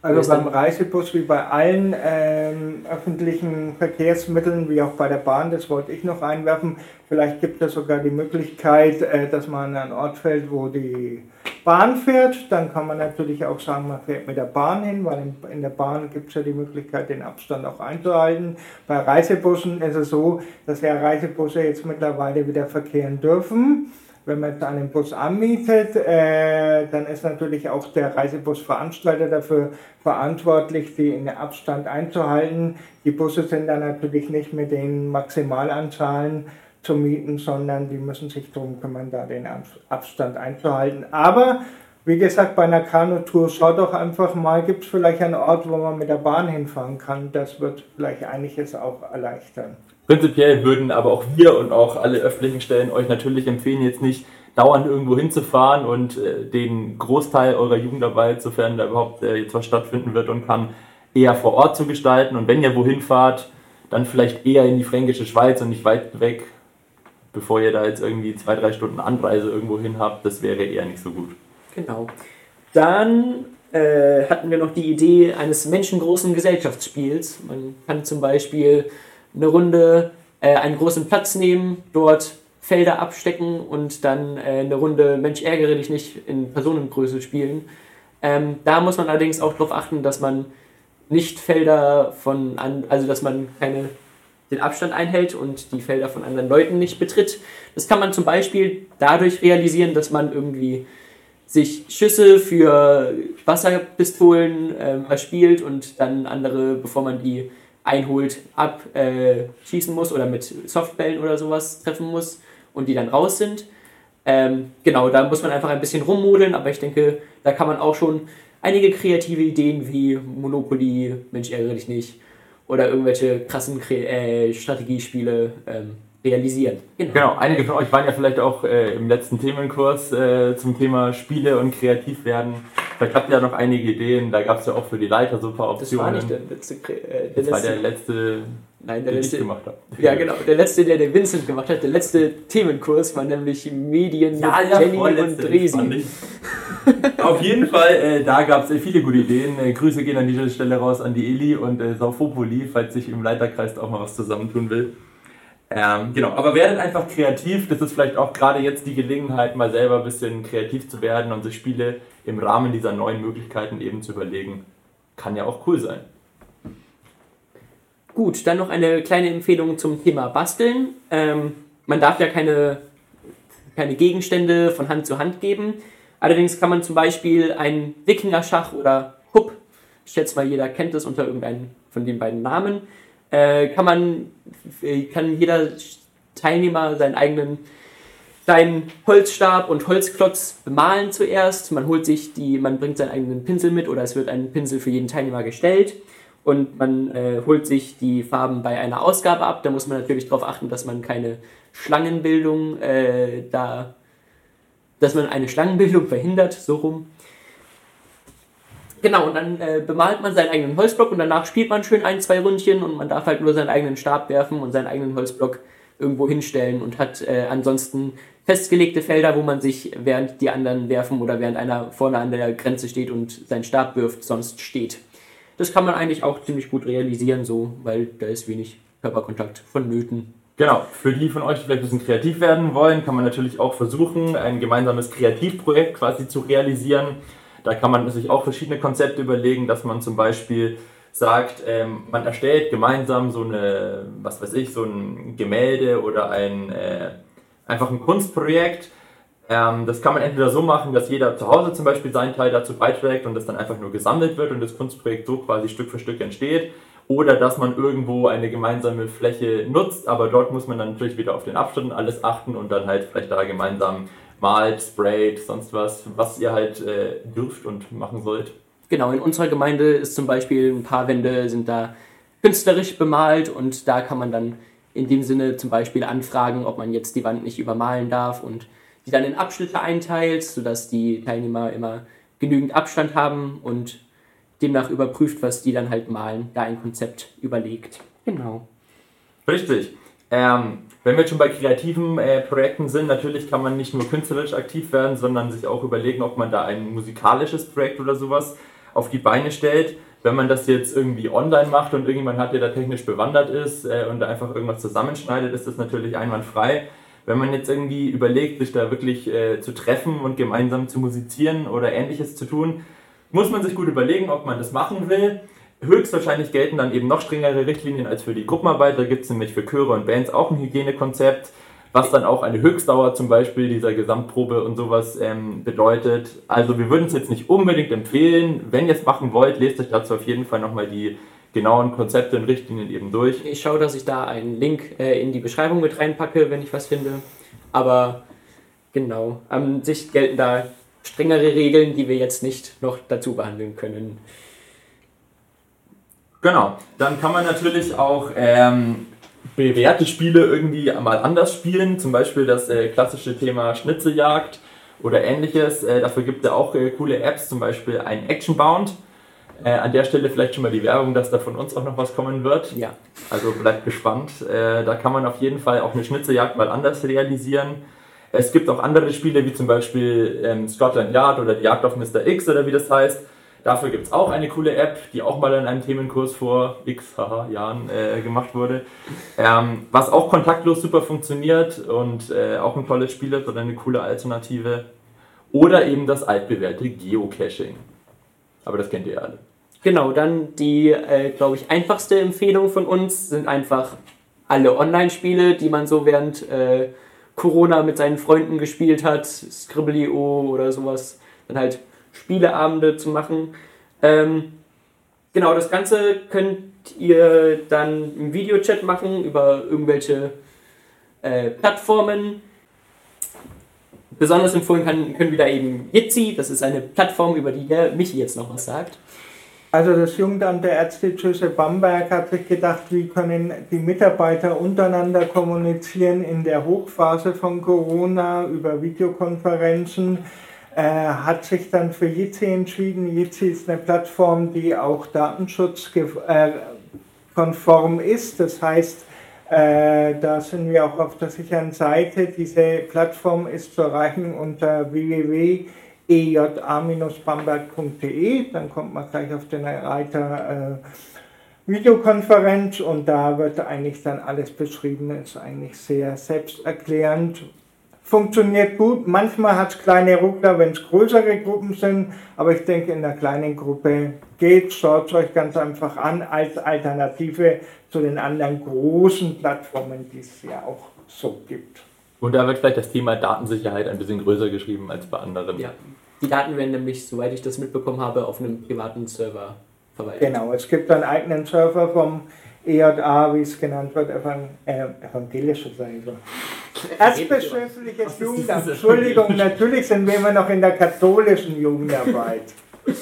Also beim Reisebus wie bei allen ähm, öffentlichen Verkehrsmitteln, wie auch bei der Bahn, das wollte ich noch einwerfen. Vielleicht gibt es sogar die Möglichkeit, äh, dass man an einen Ort fährt, wo die Bahn fährt. Dann kann man natürlich auch sagen, man fährt mit der Bahn hin, weil in, in der Bahn gibt es ja die Möglichkeit, den Abstand auch einzuhalten. Bei Reisebussen ist es so, dass ja Reisebusse jetzt mittlerweile wieder verkehren dürfen. Wenn man jetzt einen Bus anmietet, äh, dann ist natürlich auch der Reisebusveranstalter dafür verantwortlich, den Abstand einzuhalten. Die Busse sind dann natürlich nicht mit den Maximalanzahlen zu mieten, sondern die müssen sich darum kümmern, da den Abstand einzuhalten. Aber wie gesagt, bei einer Kanutour, schau doch einfach mal, gibt es vielleicht einen Ort, wo man mit der Bahn hinfahren kann. Das wird vielleicht einiges auch erleichtern. Prinzipiell würden aber auch wir und auch alle öffentlichen Stellen euch natürlich empfehlen, jetzt nicht dauernd irgendwo hinzufahren und äh, den Großteil eurer Jugendarbeit, sofern da überhaupt äh, jetzt was stattfinden wird und kann, eher vor Ort zu gestalten. Und wenn ihr wohin fahrt, dann vielleicht eher in die fränkische Schweiz und nicht weit weg, bevor ihr da jetzt irgendwie zwei, drei Stunden Anreise irgendwo hin habt. Das wäre eher nicht so gut. Genau. Dann äh, hatten wir noch die Idee eines menschengroßen Gesellschaftsspiels. Man kann zum Beispiel eine Runde äh, einen großen Platz nehmen, dort Felder abstecken und dann äh, eine Runde Mensch ärgere dich nicht in Personengröße spielen. Ähm, da muss man allerdings auch darauf achten, dass man nicht Felder von, an, also dass man keine, den Abstand einhält und die Felder von anderen Leuten nicht betritt. Das kann man zum Beispiel dadurch realisieren, dass man irgendwie sich Schüsse für Wasserpistolen äh, erspielt und dann andere, bevor man die einholt, abschießen äh, muss oder mit Softbällen oder sowas treffen muss und die dann raus sind. Ähm, genau, da muss man einfach ein bisschen rummodeln, aber ich denke, da kann man auch schon einige kreative Ideen wie Monopoly, Mensch ärgere dich nicht oder irgendwelche krassen äh, Strategiespiele ähm, realisieren. Genau. genau. einige von euch waren ja vielleicht auch äh, im letzten Themenkurs äh, zum Thema Spiele und kreativ werden. Vielleicht habt ihr ja noch einige Ideen, da gab es ja auch für die Leiter paar Optionen. Das war nicht der letzte. Äh, der das letzte, war der letzte, Nein, der den letzte, ich gemacht habe. Ja, genau. Der letzte, der der Vincent gemacht hat. Der letzte Themenkurs war nämlich Medien ja, mit ja, Jenny und Dresi. Auf jeden Fall, äh, da gab es äh, viele gute Ideen. Äh, Grüße gehen an dieser Stelle raus an die Eli und äh, Saufopoli, falls sich im Leiterkreis auch mal was zusammentun will. Ähm, genau, aber werdet einfach kreativ. Das ist vielleicht auch gerade jetzt die Gelegenheit, mal selber ein bisschen kreativ zu werden und sich Spiele im Rahmen dieser neuen Möglichkeiten eben zu überlegen. Kann ja auch cool sein. Gut, dann noch eine kleine Empfehlung zum Thema Basteln. Ähm, man darf ja keine, keine Gegenstände von Hand zu Hand geben. Allerdings kann man zum Beispiel ein Wikinger-Schach oder Hupp, ich schätze mal, jeder kennt es unter irgendeinem von den beiden Namen, äh, kann man, äh, kann jeder Teilnehmer seinen eigenen seinen Holzstab und Holzklotz bemalen zuerst. Man holt sich die, man bringt seinen eigenen Pinsel mit oder es wird ein Pinsel für jeden Teilnehmer gestellt und man äh, holt sich die Farben bei einer Ausgabe ab. Da muss man natürlich darauf achten, dass man keine Schlangenbildung äh, da, dass man eine Schlangenbildung verhindert, so rum. Genau, und dann äh, bemalt man seinen eigenen Holzblock und danach spielt man schön ein, zwei Ründchen und man darf halt nur seinen eigenen Stab werfen und seinen eigenen Holzblock irgendwo hinstellen und hat äh, ansonsten festgelegte Felder, wo man sich während die anderen werfen oder während einer vorne an der Grenze steht und seinen Stab wirft, sonst steht. Das kann man eigentlich auch ziemlich gut realisieren, so, weil da ist wenig Körperkontakt vonnöten. Genau, für die von euch, die vielleicht ein bisschen kreativ werden wollen, kann man natürlich auch versuchen, ein gemeinsames Kreativprojekt quasi zu realisieren da kann man sich auch verschiedene Konzepte überlegen, dass man zum Beispiel sagt, ähm, man erstellt gemeinsam so eine, was weiß ich, so ein Gemälde oder ein äh, einfach ein Kunstprojekt. Ähm, das kann man entweder so machen, dass jeder zu Hause zum Beispiel seinen Teil dazu beiträgt und das dann einfach nur gesammelt wird und das Kunstprojekt so quasi Stück für Stück entsteht. Oder dass man irgendwo eine gemeinsame Fläche nutzt, aber dort muss man dann natürlich wieder auf den Abstand alles achten und dann halt vielleicht da gemeinsam malt, sprayt, sonst was, was ihr halt äh, dürft und machen sollt. Genau, in unserer Gemeinde ist zum Beispiel ein paar Wände sind da künstlerisch bemalt und da kann man dann in dem Sinne zum Beispiel anfragen, ob man jetzt die Wand nicht übermalen darf und die dann in Abschnitte einteilt, sodass die Teilnehmer immer genügend Abstand haben und demnach überprüft, was die dann halt malen, da ein Konzept überlegt. Genau. Richtig. Ähm, wenn wir schon bei kreativen äh, Projekten sind, natürlich kann man nicht nur künstlerisch aktiv werden, sondern sich auch überlegen, ob man da ein musikalisches Projekt oder sowas auf die Beine stellt. Wenn man das jetzt irgendwie online macht und irgendjemand hat, der da technisch bewandert ist äh, und da einfach irgendwas zusammenschneidet, ist das natürlich einwandfrei. Wenn man jetzt irgendwie überlegt, sich da wirklich äh, zu treffen und gemeinsam zu musizieren oder ähnliches zu tun, muss man sich gut überlegen, ob man das machen will. Höchstwahrscheinlich gelten dann eben noch strengere Richtlinien als für die Gruppenarbeit. Da gibt es nämlich für Chöre und Bands auch ein Hygienekonzept. was dann auch eine Höchstdauer zum Beispiel dieser Gesamtprobe und sowas ähm, bedeutet. Also wir würden es jetzt nicht unbedingt empfehlen. Wenn ihr es machen wollt, lest euch dazu auf jeden Fall nochmal die genauen Konzepte und Richtlinien eben durch. Ich schaue, dass ich da einen Link äh, in die Beschreibung mit reinpacke, wenn ich was finde. Aber genau, an sich gelten da strengere Regeln, die wir jetzt nicht noch dazu behandeln können. Genau, dann kann man natürlich auch ähm, bewährte Spiele irgendwie mal anders spielen, zum Beispiel das äh, klassische Thema Schnitzeljagd oder ähnliches. Äh, dafür gibt es auch äh, coole Apps, zum Beispiel ein Actionbound. Äh, an der Stelle vielleicht schon mal die Werbung, dass da von uns auch noch was kommen wird. Ja. Also bleibt gespannt. Äh, da kann man auf jeden Fall auch eine Schnitzeljagd mal anders realisieren. Es gibt auch andere Spiele, wie zum Beispiel ähm, Scotland Yard oder die Jagd auf Mr. X oder wie das heißt. Dafür gibt es auch eine coole App, die auch mal in einem Themenkurs vor x haha, Jahren äh, gemacht wurde. Ähm, was auch kontaktlos super funktioniert und äh, auch ein tolles Spiel ist oder eine coole Alternative. Oder eben das altbewährte Geocaching. Aber das kennt ihr alle. Genau, dann die, äh, glaube ich, einfachste Empfehlung von uns sind einfach alle Online-Spiele, die man so während äh, Corona mit seinen Freunden gespielt hat, Scribbly.io oder sowas. Dann halt Spieleabende zu machen. Ähm, genau, das Ganze könnt ihr dann im Videochat machen über irgendwelche äh, Plattformen. Besonders empfohlen kann, können wir da eben Jitsi, das ist eine Plattform, über die der Michi jetzt noch was sagt. Also das Jugendamt der Erzbischöfe Bamberg hat sich gedacht, wie können die Mitarbeiter untereinander kommunizieren in der Hochphase von Corona über Videokonferenzen. Äh, hat sich dann für Jitsi entschieden. Jitsi ist eine Plattform, die auch datenschutzkonform ist. Das heißt, äh, da sind wir auch auf der sicheren Seite. Diese Plattform ist zu erreichen unter www.eja-bamberg.de. Dann kommt man gleich auf den Reiter äh, Videokonferenz und da wird eigentlich dann alles beschrieben. Ist eigentlich sehr selbsterklärend funktioniert gut. Manchmal hat es kleine Ruckler, wenn es größere Gruppen sind, aber ich denke, in einer kleinen Gruppe geht, schaut es euch ganz einfach an als Alternative zu den anderen großen Plattformen, die es ja auch so gibt. Und da wird vielleicht das Thema Datensicherheit ein bisschen größer geschrieben als bei anderen. Ja. Die Daten werden nämlich, soweit ich das mitbekommen habe, auf einem privaten Server verwaltet. Genau, es gibt einen eigenen Server vom EJA, wie es genannt wird, evang evangelische Seite. Erzbischöfliches Jugendamt. Entschuldigung, natürlich sind wir immer noch in der katholischen Jugendarbeit. [LAUGHS]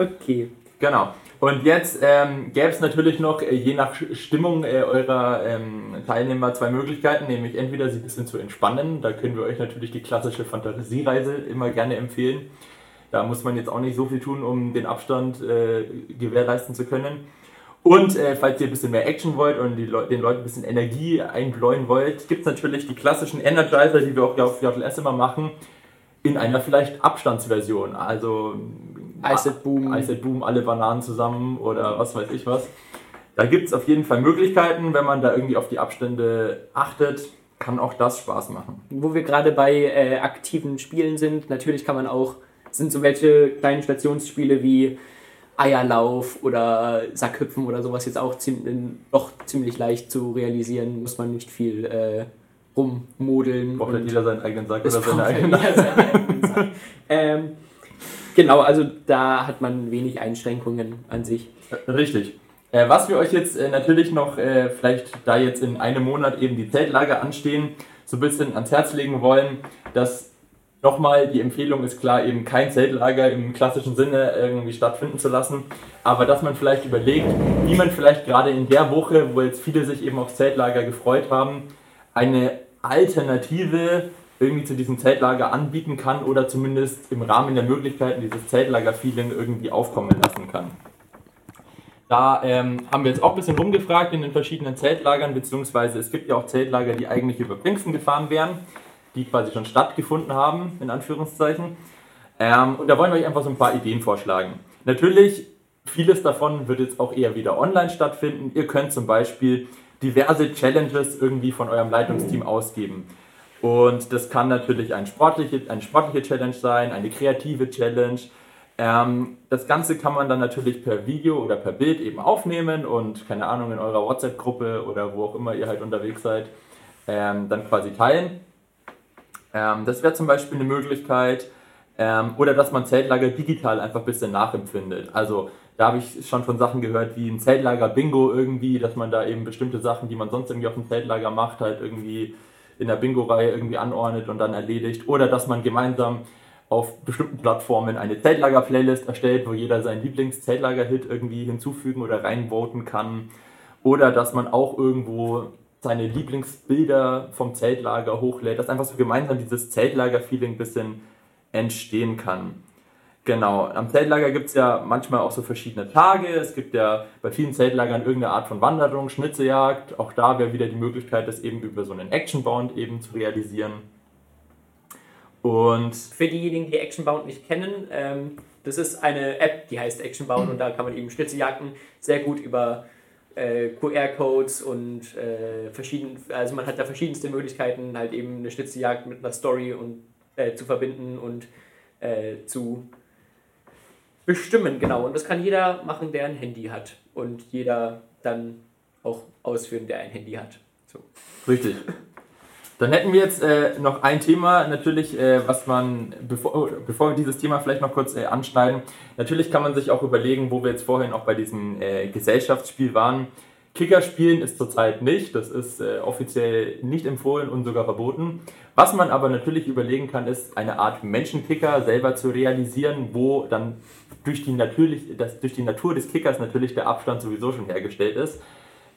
Okay. Genau. Und jetzt ähm, gäbe es natürlich noch, äh, je nach Stimmung äh, eurer ähm, Teilnehmer, zwei Möglichkeiten, nämlich entweder sie ein bisschen zu entspannen, da können wir euch natürlich die klassische Fantasiereise immer gerne empfehlen. Da muss man jetzt auch nicht so viel tun, um den Abstand äh, gewährleisten zu können. Und äh, falls ihr ein bisschen mehr Action wollt und Le den Leuten ein bisschen Energie einbläuen wollt, gibt es natürlich die klassischen Energizer, die wir auch auf JLS immer machen, in einer vielleicht Abstandsversion. Also Iced Boom. Iced Boom, alle Bananen zusammen oder was weiß ich was. Da gibt es auf jeden Fall Möglichkeiten, wenn man da irgendwie auf die Abstände achtet, kann auch das Spaß machen. Wo wir gerade bei äh, aktiven Spielen sind, natürlich kann man auch, sind so welche kleinen Stationsspiele wie Eierlauf oder Sackhüpfen oder sowas jetzt auch ziemlich, doch ziemlich leicht zu realisieren, muss man nicht viel äh, rummodeln. Braucht halt jeder seinen eigenen Sack oder seine eigene jeder seinen eigenen [LAUGHS] Sack. ähm, genau, also da hat man wenig Einschränkungen an sich. Richtig. Äh, was wir euch jetzt äh, natürlich noch, äh, vielleicht da jetzt in einem Monat eben die Zeltlager anstehen, so ein bisschen ans Herz legen wollen, dass nochmal die Empfehlung ist klar, eben kein Zeltlager im klassischen Sinne irgendwie stattfinden zu lassen, aber dass man vielleicht überlegt, wie man vielleicht gerade in der Woche, wo jetzt viele sich eben auf Zeltlager gefreut haben, eine Alternative irgendwie zu diesem Zeltlager anbieten kann oder zumindest im Rahmen der Möglichkeiten dieses Zeltlager-Feeling irgendwie aufkommen lassen kann. Da ähm, haben wir jetzt auch ein bisschen rumgefragt in den verschiedenen Zeltlagern, beziehungsweise es gibt ja auch Zeltlager, die eigentlich über Pfingsten gefahren wären, die quasi schon stattgefunden haben, in Anführungszeichen. Ähm, und da wollen wir euch einfach so ein paar Ideen vorschlagen. Natürlich, vieles davon wird jetzt auch eher wieder online stattfinden. Ihr könnt zum Beispiel diverse Challenges irgendwie von eurem Leitungsteam ausgeben. Und das kann natürlich ein sportliche, eine sportliche Challenge sein, eine kreative Challenge. Ähm, das Ganze kann man dann natürlich per Video oder per Bild eben aufnehmen und keine Ahnung in eurer WhatsApp-Gruppe oder wo auch immer ihr halt unterwegs seid, ähm, dann quasi teilen. Ähm, das wäre zum Beispiel eine Möglichkeit. Ähm, oder dass man Zeltlager digital einfach ein bisschen nachempfindet. Also da habe ich schon von Sachen gehört wie ein Zeltlager-Bingo irgendwie, dass man da eben bestimmte Sachen, die man sonst irgendwie auf dem Zeltlager macht, halt irgendwie in der Bingo-Reihe irgendwie anordnet und dann erledigt. Oder dass man gemeinsam auf bestimmten Plattformen eine Zeltlager-Playlist erstellt, wo jeder seinen Lieblings-Zeltlager-Hit irgendwie hinzufügen oder reinvoten kann. Oder dass man auch irgendwo seine Lieblingsbilder vom Zeltlager hochlädt, dass einfach so gemeinsam dieses Zeltlager-Feeling ein bisschen entstehen kann. Genau, am Zeltlager gibt es ja manchmal auch so verschiedene Tage. Es gibt ja bei vielen Zeltlagern irgendeine Art von Wanderung, Schnitzejagd. Auch da wäre wieder die Möglichkeit, das eben über so einen Actionbound eben zu realisieren. Und für diejenigen, die Actionbound nicht kennen, ähm, das ist eine App, die heißt Actionbound [CLEARS THROAT] und da kann man eben Schnitzejagden sehr gut über äh, QR-Codes und äh, verschieden, also man hat da verschiedenste Möglichkeiten, halt eben eine Schnitzejagd mit einer Story und äh, zu verbinden und äh, zu bestimmen, genau. Und das kann jeder machen, der ein Handy hat und jeder dann auch ausführen, der ein Handy hat. So. Richtig. Dann hätten wir jetzt äh, noch ein Thema, natürlich, äh, was man, bevor, bevor wir dieses Thema vielleicht noch kurz äh, anschneiden, natürlich kann man sich auch überlegen, wo wir jetzt vorhin auch bei diesem äh, Gesellschaftsspiel waren. Kicker spielen ist zurzeit nicht, das ist äh, offiziell nicht empfohlen und sogar verboten. Was man aber natürlich überlegen kann, ist eine Art Menschenkicker selber zu realisieren, wo dann durch die, natürlich, das, durch die Natur des Kickers natürlich der Abstand sowieso schon hergestellt ist.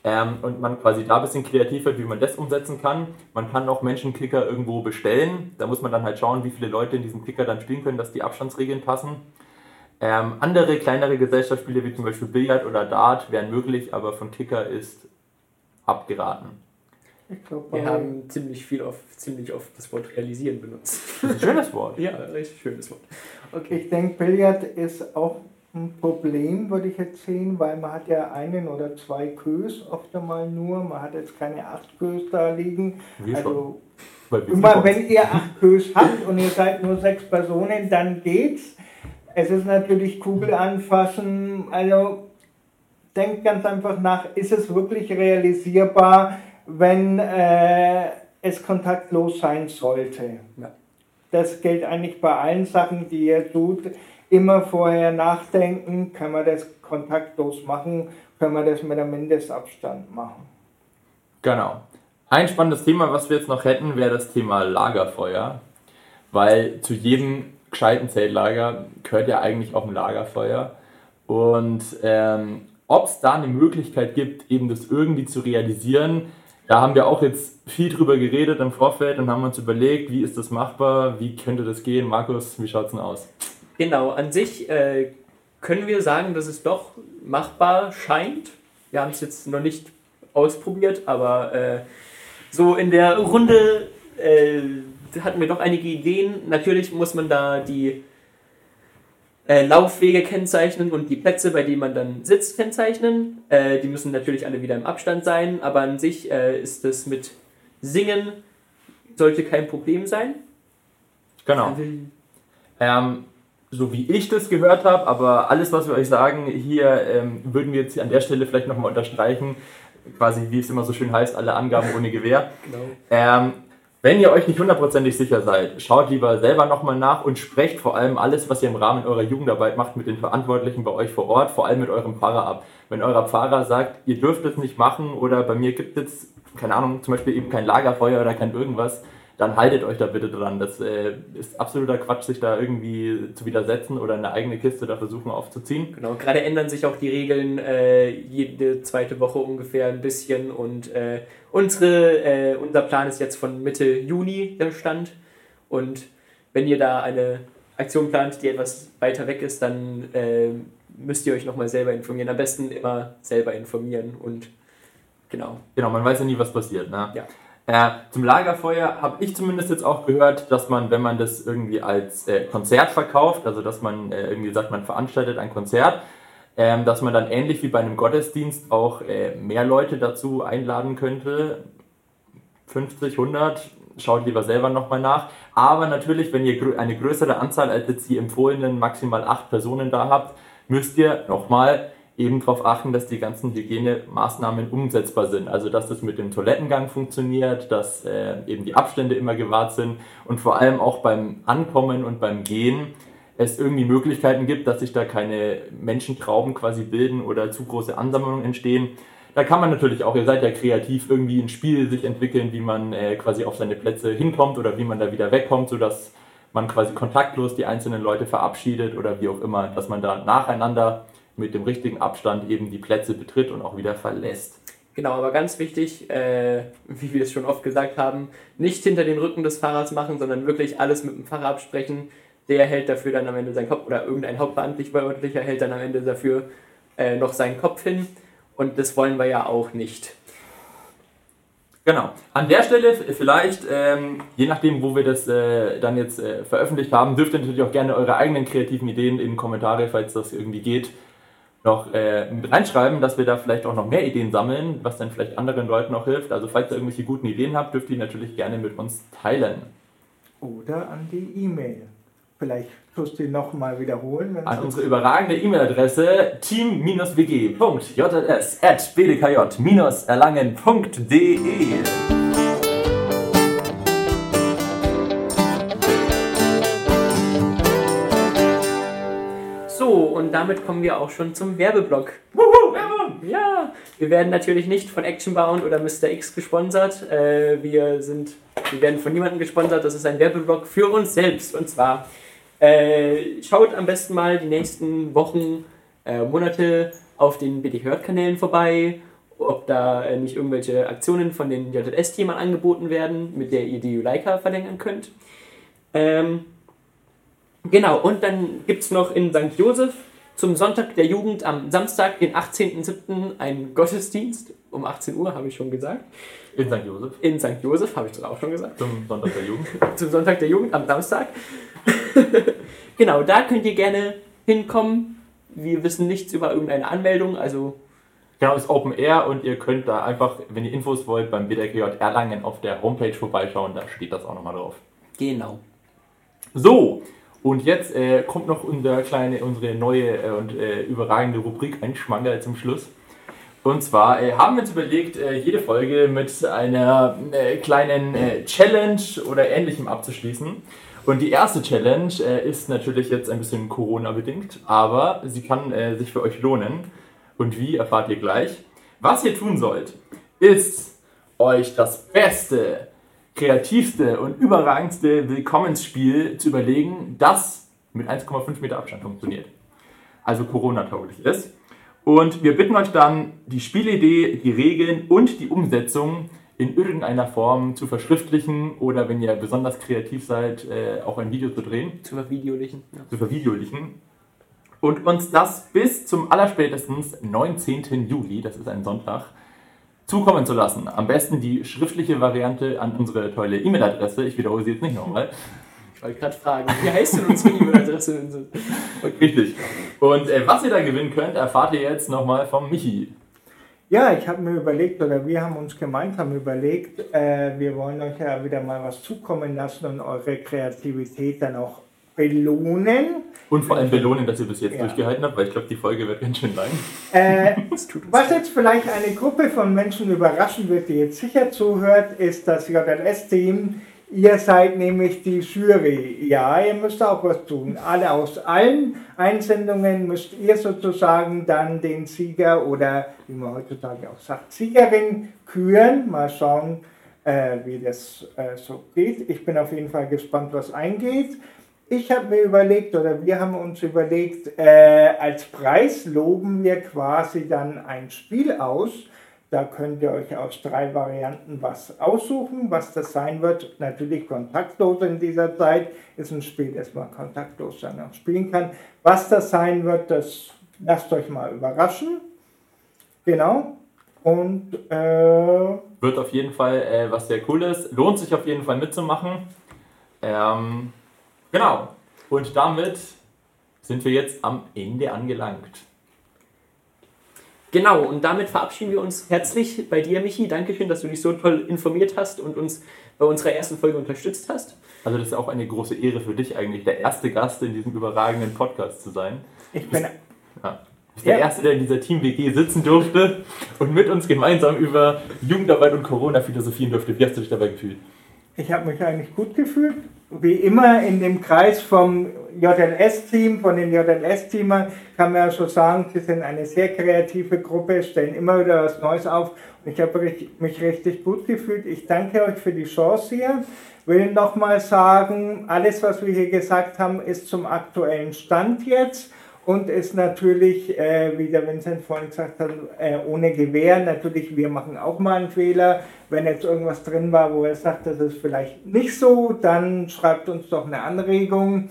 Ähm, und man quasi da ein bisschen kreativ wird, wie man das umsetzen kann. Man kann auch Menschenkicker irgendwo bestellen. Da muss man dann halt schauen, wie viele Leute in diesem Kicker dann spielen können, dass die Abstandsregeln passen. Ähm, andere kleinere Gesellschaftsspiele wie zum Beispiel Billard oder Dart wären möglich, aber von Kicker ist abgeraten. Ich glaub, Wir haben ziemlich viel oft, ziemlich oft das Wort realisieren benutzt. Das ist ein schönes Wort. [LAUGHS] ja, richtig schönes Wort. Okay. Ich denke, Billard ist auch ein Problem, würde ich jetzt sehen, weil man hat ja einen oder zwei Kös oft einmal nur. Man hat jetzt keine acht Kös da liegen. Wie also immer wenn ihr acht Kös habt und ihr seid nur sechs Personen, dann geht's. Es ist natürlich Kugel anfassen. Also denkt ganz einfach nach, ist es wirklich realisierbar, wenn äh, es kontaktlos sein sollte? Ja. Das gilt eigentlich bei allen Sachen, die ihr tut immer vorher nachdenken, können wir das kontaktlos machen, können wir das mit einem Mindestabstand machen. Genau. Ein spannendes Thema, was wir jetzt noch hätten, wäre das Thema Lagerfeuer, weil zu jedem gescheiten Zeltlager gehört ja eigentlich auch ein Lagerfeuer. Und ähm, ob es da eine Möglichkeit gibt, eben das irgendwie zu realisieren, da haben wir auch jetzt viel drüber geredet im Vorfeld und haben uns überlegt, wie ist das machbar, wie könnte das gehen. Markus, wie schaut es denn aus? Genau, an sich äh, können wir sagen, dass es doch machbar scheint. Wir haben es jetzt noch nicht ausprobiert, aber äh, so in der Runde äh, hatten wir doch einige Ideen. Natürlich muss man da die äh, Laufwege kennzeichnen und die Plätze, bei denen man dann sitzt, kennzeichnen. Äh, die müssen natürlich alle wieder im Abstand sein, aber an sich äh, ist das mit Singen sollte kein Problem sein. Genau. Ähm, so wie ich das gehört habe, aber alles, was wir euch sagen, hier ähm, würden wir jetzt an der Stelle vielleicht nochmal unterstreichen, quasi wie es immer so schön heißt, alle Angaben ohne Gewehr. Genau. Ähm, wenn ihr euch nicht hundertprozentig sicher seid, schaut lieber selber nochmal nach und sprecht vor allem alles, was ihr im Rahmen eurer Jugendarbeit macht, mit den Verantwortlichen bei euch vor Ort, vor allem mit eurem Pfarrer ab. Wenn euer Pfarrer sagt, ihr dürft es nicht machen oder bei mir gibt es, keine Ahnung, zum Beispiel eben kein Lagerfeuer oder kein irgendwas, dann haltet euch da bitte dran. Das äh, ist absoluter Quatsch, sich da irgendwie zu widersetzen oder eine eigene Kiste da versuchen aufzuziehen. Genau, gerade ändern sich auch die Regeln äh, jede zweite Woche ungefähr ein bisschen und äh, unsere, äh, unser Plan ist jetzt von Mitte Juni der Stand und wenn ihr da eine Aktion plant, die etwas weiter weg ist, dann äh, müsst ihr euch nochmal selber informieren. Am besten immer selber informieren und genau. Genau, man weiß ja nie, was passiert. Ne? Ja. Äh, zum Lagerfeuer habe ich zumindest jetzt auch gehört, dass man, wenn man das irgendwie als äh, Konzert verkauft, also dass man äh, irgendwie sagt, man veranstaltet ein Konzert, ähm, dass man dann ähnlich wie bei einem Gottesdienst auch äh, mehr Leute dazu einladen könnte. 50, 100, schaut lieber selber nochmal nach. Aber natürlich, wenn ihr eine größere Anzahl als jetzt die empfohlenen maximal acht Personen da habt, müsst ihr nochmal eben darauf achten, dass die ganzen Hygienemaßnahmen umsetzbar sind. Also dass das mit dem Toilettengang funktioniert, dass äh, eben die Abstände immer gewahrt sind und vor allem auch beim Ankommen und beim Gehen es irgendwie Möglichkeiten gibt, dass sich da keine Menschentrauben quasi bilden oder zu große Ansammlungen entstehen. Da kann man natürlich auch, ihr seid ja kreativ, irgendwie ein Spiel sich entwickeln, wie man äh, quasi auf seine Plätze hinkommt oder wie man da wieder wegkommt, sodass man quasi kontaktlos die einzelnen Leute verabschiedet oder wie auch immer, dass man da nacheinander mit dem richtigen Abstand eben die Plätze betritt und auch wieder verlässt. Genau, aber ganz wichtig, äh, wie wir es schon oft gesagt haben, nicht hinter den Rücken des Fahrers machen, sondern wirklich alles mit dem Fahrer absprechen. Der hält dafür dann am Ende seinen Kopf oder irgendein Hauptbeamtlicher hält dann am Ende dafür äh, noch seinen Kopf hin. Und das wollen wir ja auch nicht. Genau. An der Stelle vielleicht, ähm, je nachdem, wo wir das äh, dann jetzt äh, veröffentlicht haben, dürft ihr natürlich auch gerne eure eigenen kreativen Ideen in Kommentare, falls das irgendwie geht, noch äh, reinschreiben, dass wir da vielleicht auch noch mehr Ideen sammeln, was dann vielleicht anderen Leuten auch hilft. Also falls ihr irgendwelche guten Ideen habt, dürft ihr natürlich gerne mit uns teilen. Oder an die E-Mail. Vielleicht tust du nochmal wiederholen. An unsere überragende E-Mail-Adresse team-wg.js.bdkj-erlangen.de So, und damit kommen wir auch schon zum Werbeblock. Ja, wir werden natürlich nicht von Actionbound oder Mr. X gesponsert. Äh, wir, sind, wir werden von niemandem gesponsert. Das ist ein Werbeblock für uns selbst. Und zwar äh, schaut am besten mal die nächsten Wochen, äh, Monate auf den BD Hört-Kanälen vorbei, ob da äh, nicht irgendwelche Aktionen von den JS-Teamern angeboten werden, mit der ihr die Leica verlängern könnt. Ähm, genau, und dann gibt es noch in St. Josef zum Sonntag der Jugend am Samstag, den 18.07. einen Gottesdienst um 18 Uhr, habe ich schon gesagt. In St. Josef. In St. Josef, habe ich das auch schon gesagt. Zum Sonntag der Jugend. [LAUGHS] Zum Sonntag der Jugend am Samstag. [LAUGHS] genau, da könnt ihr gerne hinkommen. Wir wissen nichts über irgendeine Anmeldung, also Genau, ist Open Air und ihr könnt da einfach, wenn ihr Infos wollt, beim BDKJ Erlangen auf der Homepage vorbeischauen, da steht das auch nochmal drauf. genau. So, und jetzt äh, kommt noch unser kleine, unsere neue äh, und äh, überragende Rubrik, ein Schmangerl zum Schluss. Und zwar äh, haben wir uns überlegt, äh, jede Folge mit einer äh, kleinen Challenge oder ähnlichem abzuschließen. Und die erste Challenge ist natürlich jetzt ein bisschen Corona-bedingt, aber sie kann sich für euch lohnen. Und wie erfahrt ihr gleich. Was ihr tun sollt, ist euch das beste, kreativste und überragendste Willkommensspiel zu überlegen, das mit 1,5 Meter Abstand funktioniert. Also Corona-tauglich ist. Und wir bitten euch dann, die Spielidee, die Regeln und die Umsetzung in irgendeiner Form zu verschriftlichen oder wenn ihr besonders kreativ seid, äh, auch ein Video zu drehen, Zu vervideolichen. Ja. zu vervideolichen. Und uns das bis zum allerspätestens 19. Juli, das ist ein Sonntag, zukommen zu lassen. Am besten die schriftliche Variante an unsere tolle E-Mail-Adresse. Ich wiederhole sie jetzt nicht nochmal. Ich wollte gerade fragen, wie heißt denn unsere E-Mail-Adresse? [LAUGHS] Richtig. Und äh, was ihr da gewinnen könnt, erfahrt ihr jetzt nochmal vom Michi. Ja, ich habe mir überlegt, oder wir haben uns gemeinsam überlegt, äh, wir wollen euch ja wieder mal was zukommen lassen und eure Kreativität dann auch belohnen. Und vor allem belohnen, dass ihr bis jetzt Ja. durchgehalten habt, weil ich glaube, die Folge wird ganz schön lang. Äh, [LAUGHS] was jetzt vielleicht eine Gruppe von Menschen überraschen wird, die jetzt sicher zuhört, ist das JLS-Team. Ihr seid nämlich die Jury. Ja, ihr müsst auch was tun. Alle aus allen Einsendungen müsst ihr sozusagen dann den Sieger oder, wie man heutzutage auch sagt, Siegerin küren. Mal schauen, äh, wie das äh, so geht. Ich bin auf jeden Fall gespannt, was eingeht. Ich habe mir überlegt, oder wir haben uns überlegt, äh, als Preis loben wir quasi dann ein Spiel aus. Da könnt ihr euch aus drei Varianten was aussuchen, was das sein wird. Natürlich kontaktlos in dieser Zeit. Ist ein Spiel, das man kontaktlos dann auch spielen kann. Was das sein wird, das lasst euch mal überraschen. Genau. Und äh, Wird auf jeden Fall äh, was sehr Cooles. Lohnt sich auf jeden Fall mitzumachen. Ähm, genau. Und damit sind wir jetzt am Ende angelangt. Genau, und damit verabschieden wir uns herzlich bei dir, Michi. Dankeschön, dass du dich so toll informiert hast und uns bei unserer ersten Folge unterstützt hast. Also das ist auch eine große Ehre für dich eigentlich, der erste Gast in diesem überragenden Podcast zu sein. ich bin Ja. bist der Ja. Erste, der in dieser Team-WG sitzen durfte und mit uns gemeinsam über Jugendarbeit und Corona philosophieren durfte. Wie hast du dich dabei gefühlt? Ich habe mich eigentlich gut gefühlt. Wie immer in dem Kreis vom JLS-Team, von den JLS-Teamern, kann man ja schon sagen, sie sind eine sehr kreative Gruppe, stellen immer wieder was Neues auf. Und ich habe mich richtig gut gefühlt. Ich danke euch für die Chance hier. Will nochmal sagen, alles, was wir hier gesagt haben, ist zum aktuellen Stand jetzt und ist natürlich, äh, wie der Vincent vorhin gesagt hat, äh, ohne Gewähr. Natürlich, wir machen auch mal einen Fehler. Wenn jetzt irgendwas drin war, wo er sagt, das ist vielleicht nicht so, dann schreibt uns doch eine Anregung.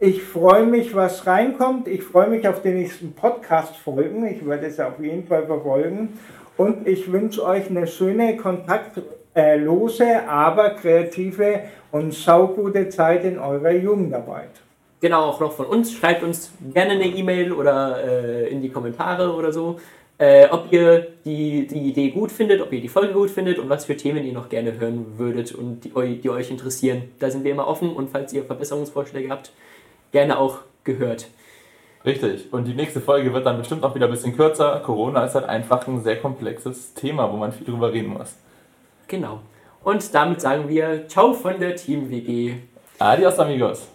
Ich freue mich, was reinkommt. Ich freue mich auf die nächsten Podcast-Folgen. Ich werde es auf jeden Fall verfolgen. Und ich wünsche euch eine schöne, kontaktlose, aber kreative und saugute Zeit in eurer Jugendarbeit. Genau, auch noch von uns. Schreibt uns gerne eine E-Mail oder äh, in die Kommentare oder so, äh, ob ihr die, die Idee gut findet, ob ihr die Folge gut findet und was für Themen ihr noch gerne hören würdet und die, die euch interessieren. Da sind wir immer offen und falls ihr Verbesserungsvorschläge habt, gerne auch gehört. Richtig. Und die nächste Folge wird dann bestimmt auch wieder ein bisschen kürzer. Corona ist halt einfach ein sehr komplexes Thema, wo man viel drüber reden muss. Genau. Und damit sagen wir Ciao von der Team WG. Adios, amigos.